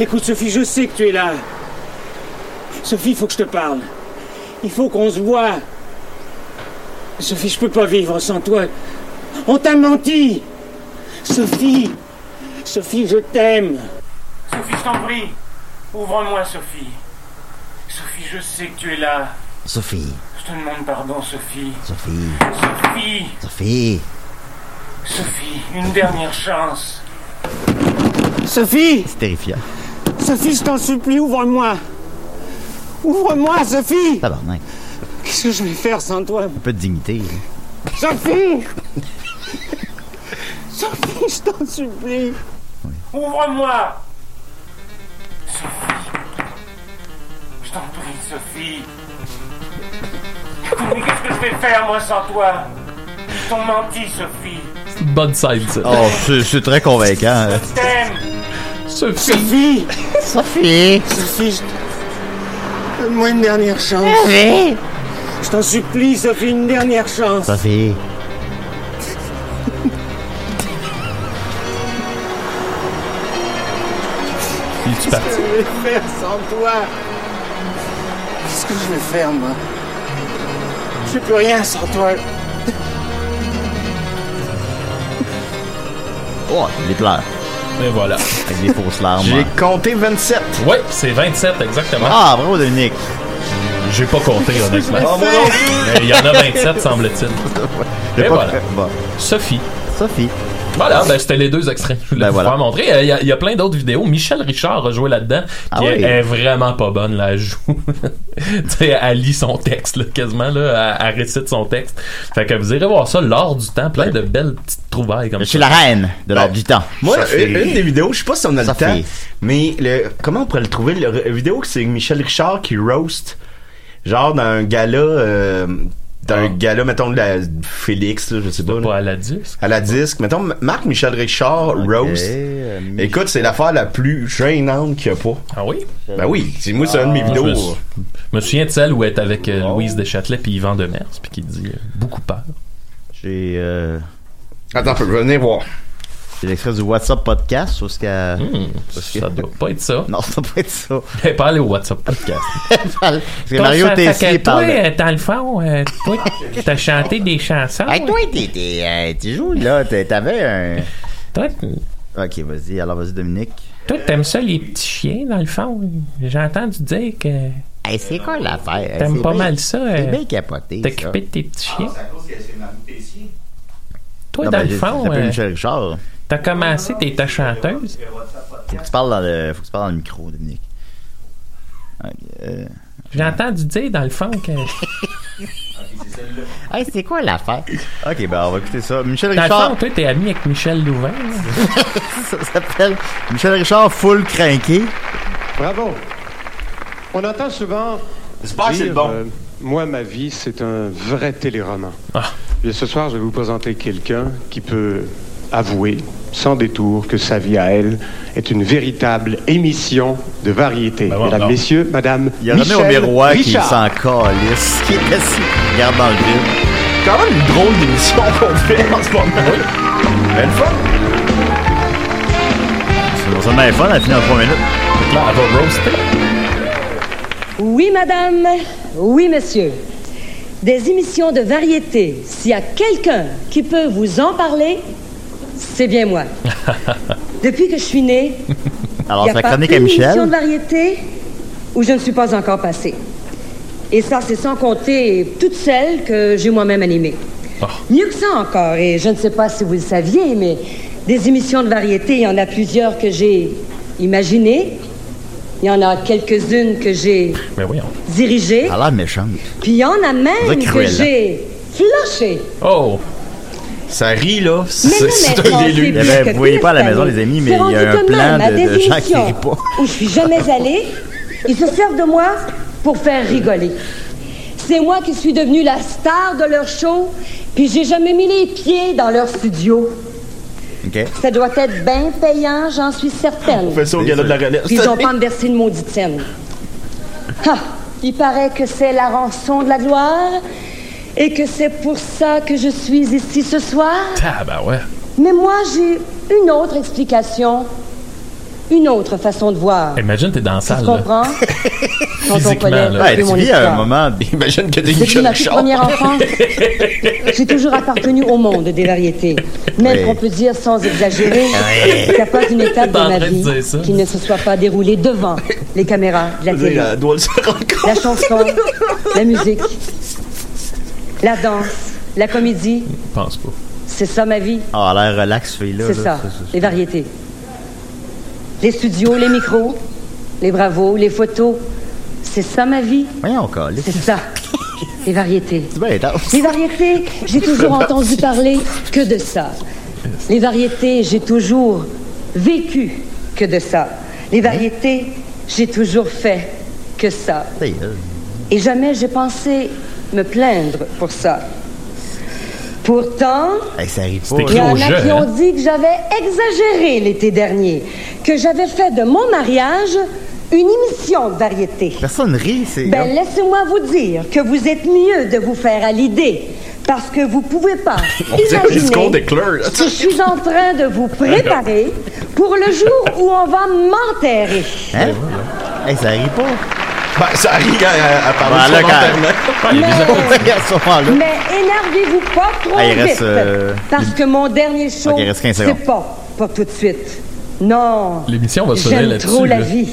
Écoute, Sophie, je sais que tu es là. Sophie, il faut que je te parle. Il faut qu'on se voit. Sophie, je peux pas vivre sans toi. On t'a menti. Sophie Sophie, je t'aime. Sophie, je t'en prie. Ouvre-moi, Sophie. Sophie, je sais que tu es là. Sophie, Je te demande pardon, Sophie. Sophie, Sophie Sophie. Sophie, une dernière chance. Sophie C'est terrifiant. Sophie, je t'en supplie, ouvre-moi. Ouvre-moi, Sophie Tabarnak. Qu'est-ce que je vais faire sans toi? Un peu de dignité. Sophie Sophie, je t'en supplie. Ouvre-moi Sophie, je t'en Sophie. Mais qu'est-ce que je vais faire, moi, sans toi? Ils t'ont menti, Sophie. Bonne side, ça. Oh, c'est- c'est très convaincant. Je t'aime. Sophie. Sophie. Sophie, je- donne-moi une dernière chance. Sophie. Je t'en supplie, Sophie, une dernière chance. Sophie. Qu'est-ce que je vais faire sans toi? Qu'est-ce que je vais faire, moi? Je fais plus rien sans toi. Oh, les pleurs. Et voilà. Avec des fausses larmes. J'ai compté 27. Ouais, c'est 27 exactement. Ah, bravo Dominique. J'ai pas compté, honnêtement. Mais il y en a 27, semble-t-il. J'ai Et pas voilà. bon. Sophie. Sophie. Voilà, ben c'était les deux extraits. Je voulais Ben vous voilà. faire montrer. Euh, Il y, a- il y a plein d'autres vidéos. Michel Richard a joué là-dedans, Ah qui est- oui? est, vraiment pas bonne, là, elle joue. tu sais, elle lit son texte, là, quasiment, là, elle, elle récite son texte. Fait que vous irez voir ça lors du temps, plein de belles petites trouvailles comme Je ça. suis la reine de l'ordre du temps. Moi, Sophie. une, une des vidéos, je sais pas si on a le temps, mais le, comment on pourrait le trouver? La vidéo, c'est Michel Richard qui roast, genre dans un gala, euh, dans un gala, mettons, de la Félix, là, je sais pas. Pas à la disque? À la disque. Mettons, Marc Michel Richard roast. euh, Écoute, c'est l'affaire la plus gênante qu'il y a pas. Ah oui? Ben oui, c'est moi, c'est une de mes Ah, vidéos. Je me, sou- je me souviens de celle où elle est avec euh, Louise Deschâtelet puis Yvan Demers, puis qui dit euh, beaucoup peur. J'ai. Euh... Attends, je venir voir. C'est l'extrait du WhatsApp podcast, parce que. Hmm, parce que- ça doit pas être ça. Non, ça doit pas être ça. Elle pas aller au WhatsApp podcast. Parce que Mario Tessier parle. Toi, euh, dans le fond, euh, toi, t'as chanté des chansons. Hey, toi, t'es, t'es, euh, tu joues là, t'avais un. Toi, Ok, vas-y, alors vas-y, Dominique. toi, t'aimes ça les petits chiens, dans le fond? J'ai entendu dire que Hey, c'est quoi l'affaire? t'aimes C'est pas bien- mal ça. C'est euh, bien capoté. ça. T'occuper de tes petits chiens. Toi, Non, dans ben, le fond, ça s'appelle euh, Michel Richard. T'as commencé, t'es ta chanteuse? Faut que tu parles dans le, faut que tu parles dans le micro, Dominique. Euh, J'ai entendu dire, dans le fond, que Hey, c'est quoi l'affaire? Ok, ben, on va écouter ça. Michel dans le Richard. fond, toi, t'es ami avec Michel Louvain. là. ça s'appelle Michel Richard full crinqué. Bravo. On entend souvent. J'espère que c'est bon. euh, moi, ma vie, c'est un vrai téléroman. Ah. Et ce soir, je vais vous présenter quelqu'un qui peut avouer, sans détour, que sa vie à elle est une véritable émission de variété. Ben, bon, Mesdames, non. messieurs, Madame Il y a René Michel Aumeroy qui Richard. s'en calisse, qui regarde dans le vide. quand même une drôle d'émission qu'on fait en ce moment. Mais le fun. C'est le fun, elle finit en 3 minutes. Là, elle va roaster. Oui, madame. Oui, monsieur. Des émissions de variété. S'il y a quelqu'un qui peut vous en parler, c'est bien moi. Depuis que je suis née, Alors, c'est a la pas chronique à de variété où je ne suis pas encore passée. Et ça, c'est sans compter toutes celles que j'ai moi-même animées. Ah. Mieux que ça encore, et je ne sais pas si vous le saviez, mais des émissions de variété, il y en a plusieurs que j'ai imaginées. Il y en a quelques-unes que j'ai dirigées. Elle a l'air méchante. Puis il y en a même que j'ai flushées. Oh! Ça rit, là. Mais C'est non, c'est mais un déluge. Plus que vous voyez pas à la maison, les amis, mais il y a un plan de- gens qui rient pas. Où je suis jamais allée, ils se servent de moi pour faire rigoler. C'est moi qui suis devenue la star de leur show, puis j'ai jamais mis les pieds dans leur studio. OK. Ça doit être bien payant, j'en suis certaine. On fait ça au gala de la relève. Puis ils ont pas me versé une maudite scène. Ah, il paraît que c'est la rançon de la gloire et que c'est pour ça que je suis ici ce soir? Ah, ben ouais. Mais moi, j'ai une autre explication, une autre façon de voir. Imagine, t'es dans la Tu salle. là. comprends? Quand on connaît là. Ouais, tu vis à un moment. Imagine que t'es Depuis Michel ma toute Richard. première enfance, j'ai toujours appartenu au monde des variétés. Même Oui. qu'on peut dire sans exagérer qu'il n'y a pas une étape de ma vie qui ne se soit pas déroulée devant les caméras de la télé. La chanson, la musique, la danse, la comédie, Je pense pas. c'est ça ma vie. Ah, l'air relax, fille-là. C'est ça, les variétés. Les studios, les micros, les bravos, les photos. C'est ça ma vie. Voyons, calisse. C'est ça. Les variétés. C'est bien intense. Les variétés, j'ai toujours entendu parler que de ça. Les variétés, j'ai toujours vécu que de ça. Les variétés, j'ai toujours fait que ça. Et jamais j'ai pensé me plaindre pour ça. Pourtant, Hey, ça arrive pas. il y en a qui ont dit que j'avais exagéré l'été dernier, que j'avais fait de mon mariage une émission de variété. Personne rit, c'est. Ben, laissez-moi vous dire que vous êtes mieux de vous faire à l'idée. Parce que vous pouvez pas imaginer que je suis en train de vous préparer pour le jour où on va m'enterrer. Hein? Hey, ça arrive pas. Ben, ça arrive à, à parler Ben. Mais- à ce moment-là. Mais énervez-vous pas trop Ah, il reste, vite. euh, Parce que mon dernier show, Ok, il reste 15 c'est pas pour tout de suite. Non. L'émission va sonner J'aime là-dessus, trop la vie.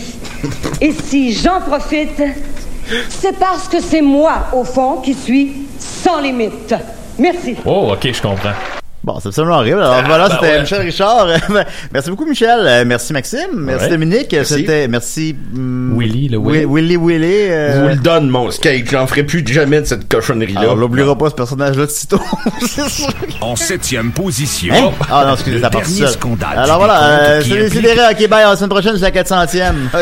Et si j'en profite, c'est parce que c'est moi, au fond, qui suis sans limite. Merci. Oh, ok, je comprends. Bon, c'est absolument horrible. Alors Ah, voilà, ben c'était ouais. Michel Richard. merci beaucoup, Michel. Euh, merci, Maxime. Merci, Ouais. Dominique. Merci. C'était, merci, hum, Willy, le Wi- Willy. Willy, Willy. euh, Je vous le donne, mon skate. J'en ferai plus jamais de cette cochonnerie-là. Alors, on l'oubliera pas, ce personnage-là de sitôt. En septième position. Hein? Ah non, excusez, le ça part Alors voilà, euh, c'est. OK, bye. À la semaine prochaine, c'est la 400e.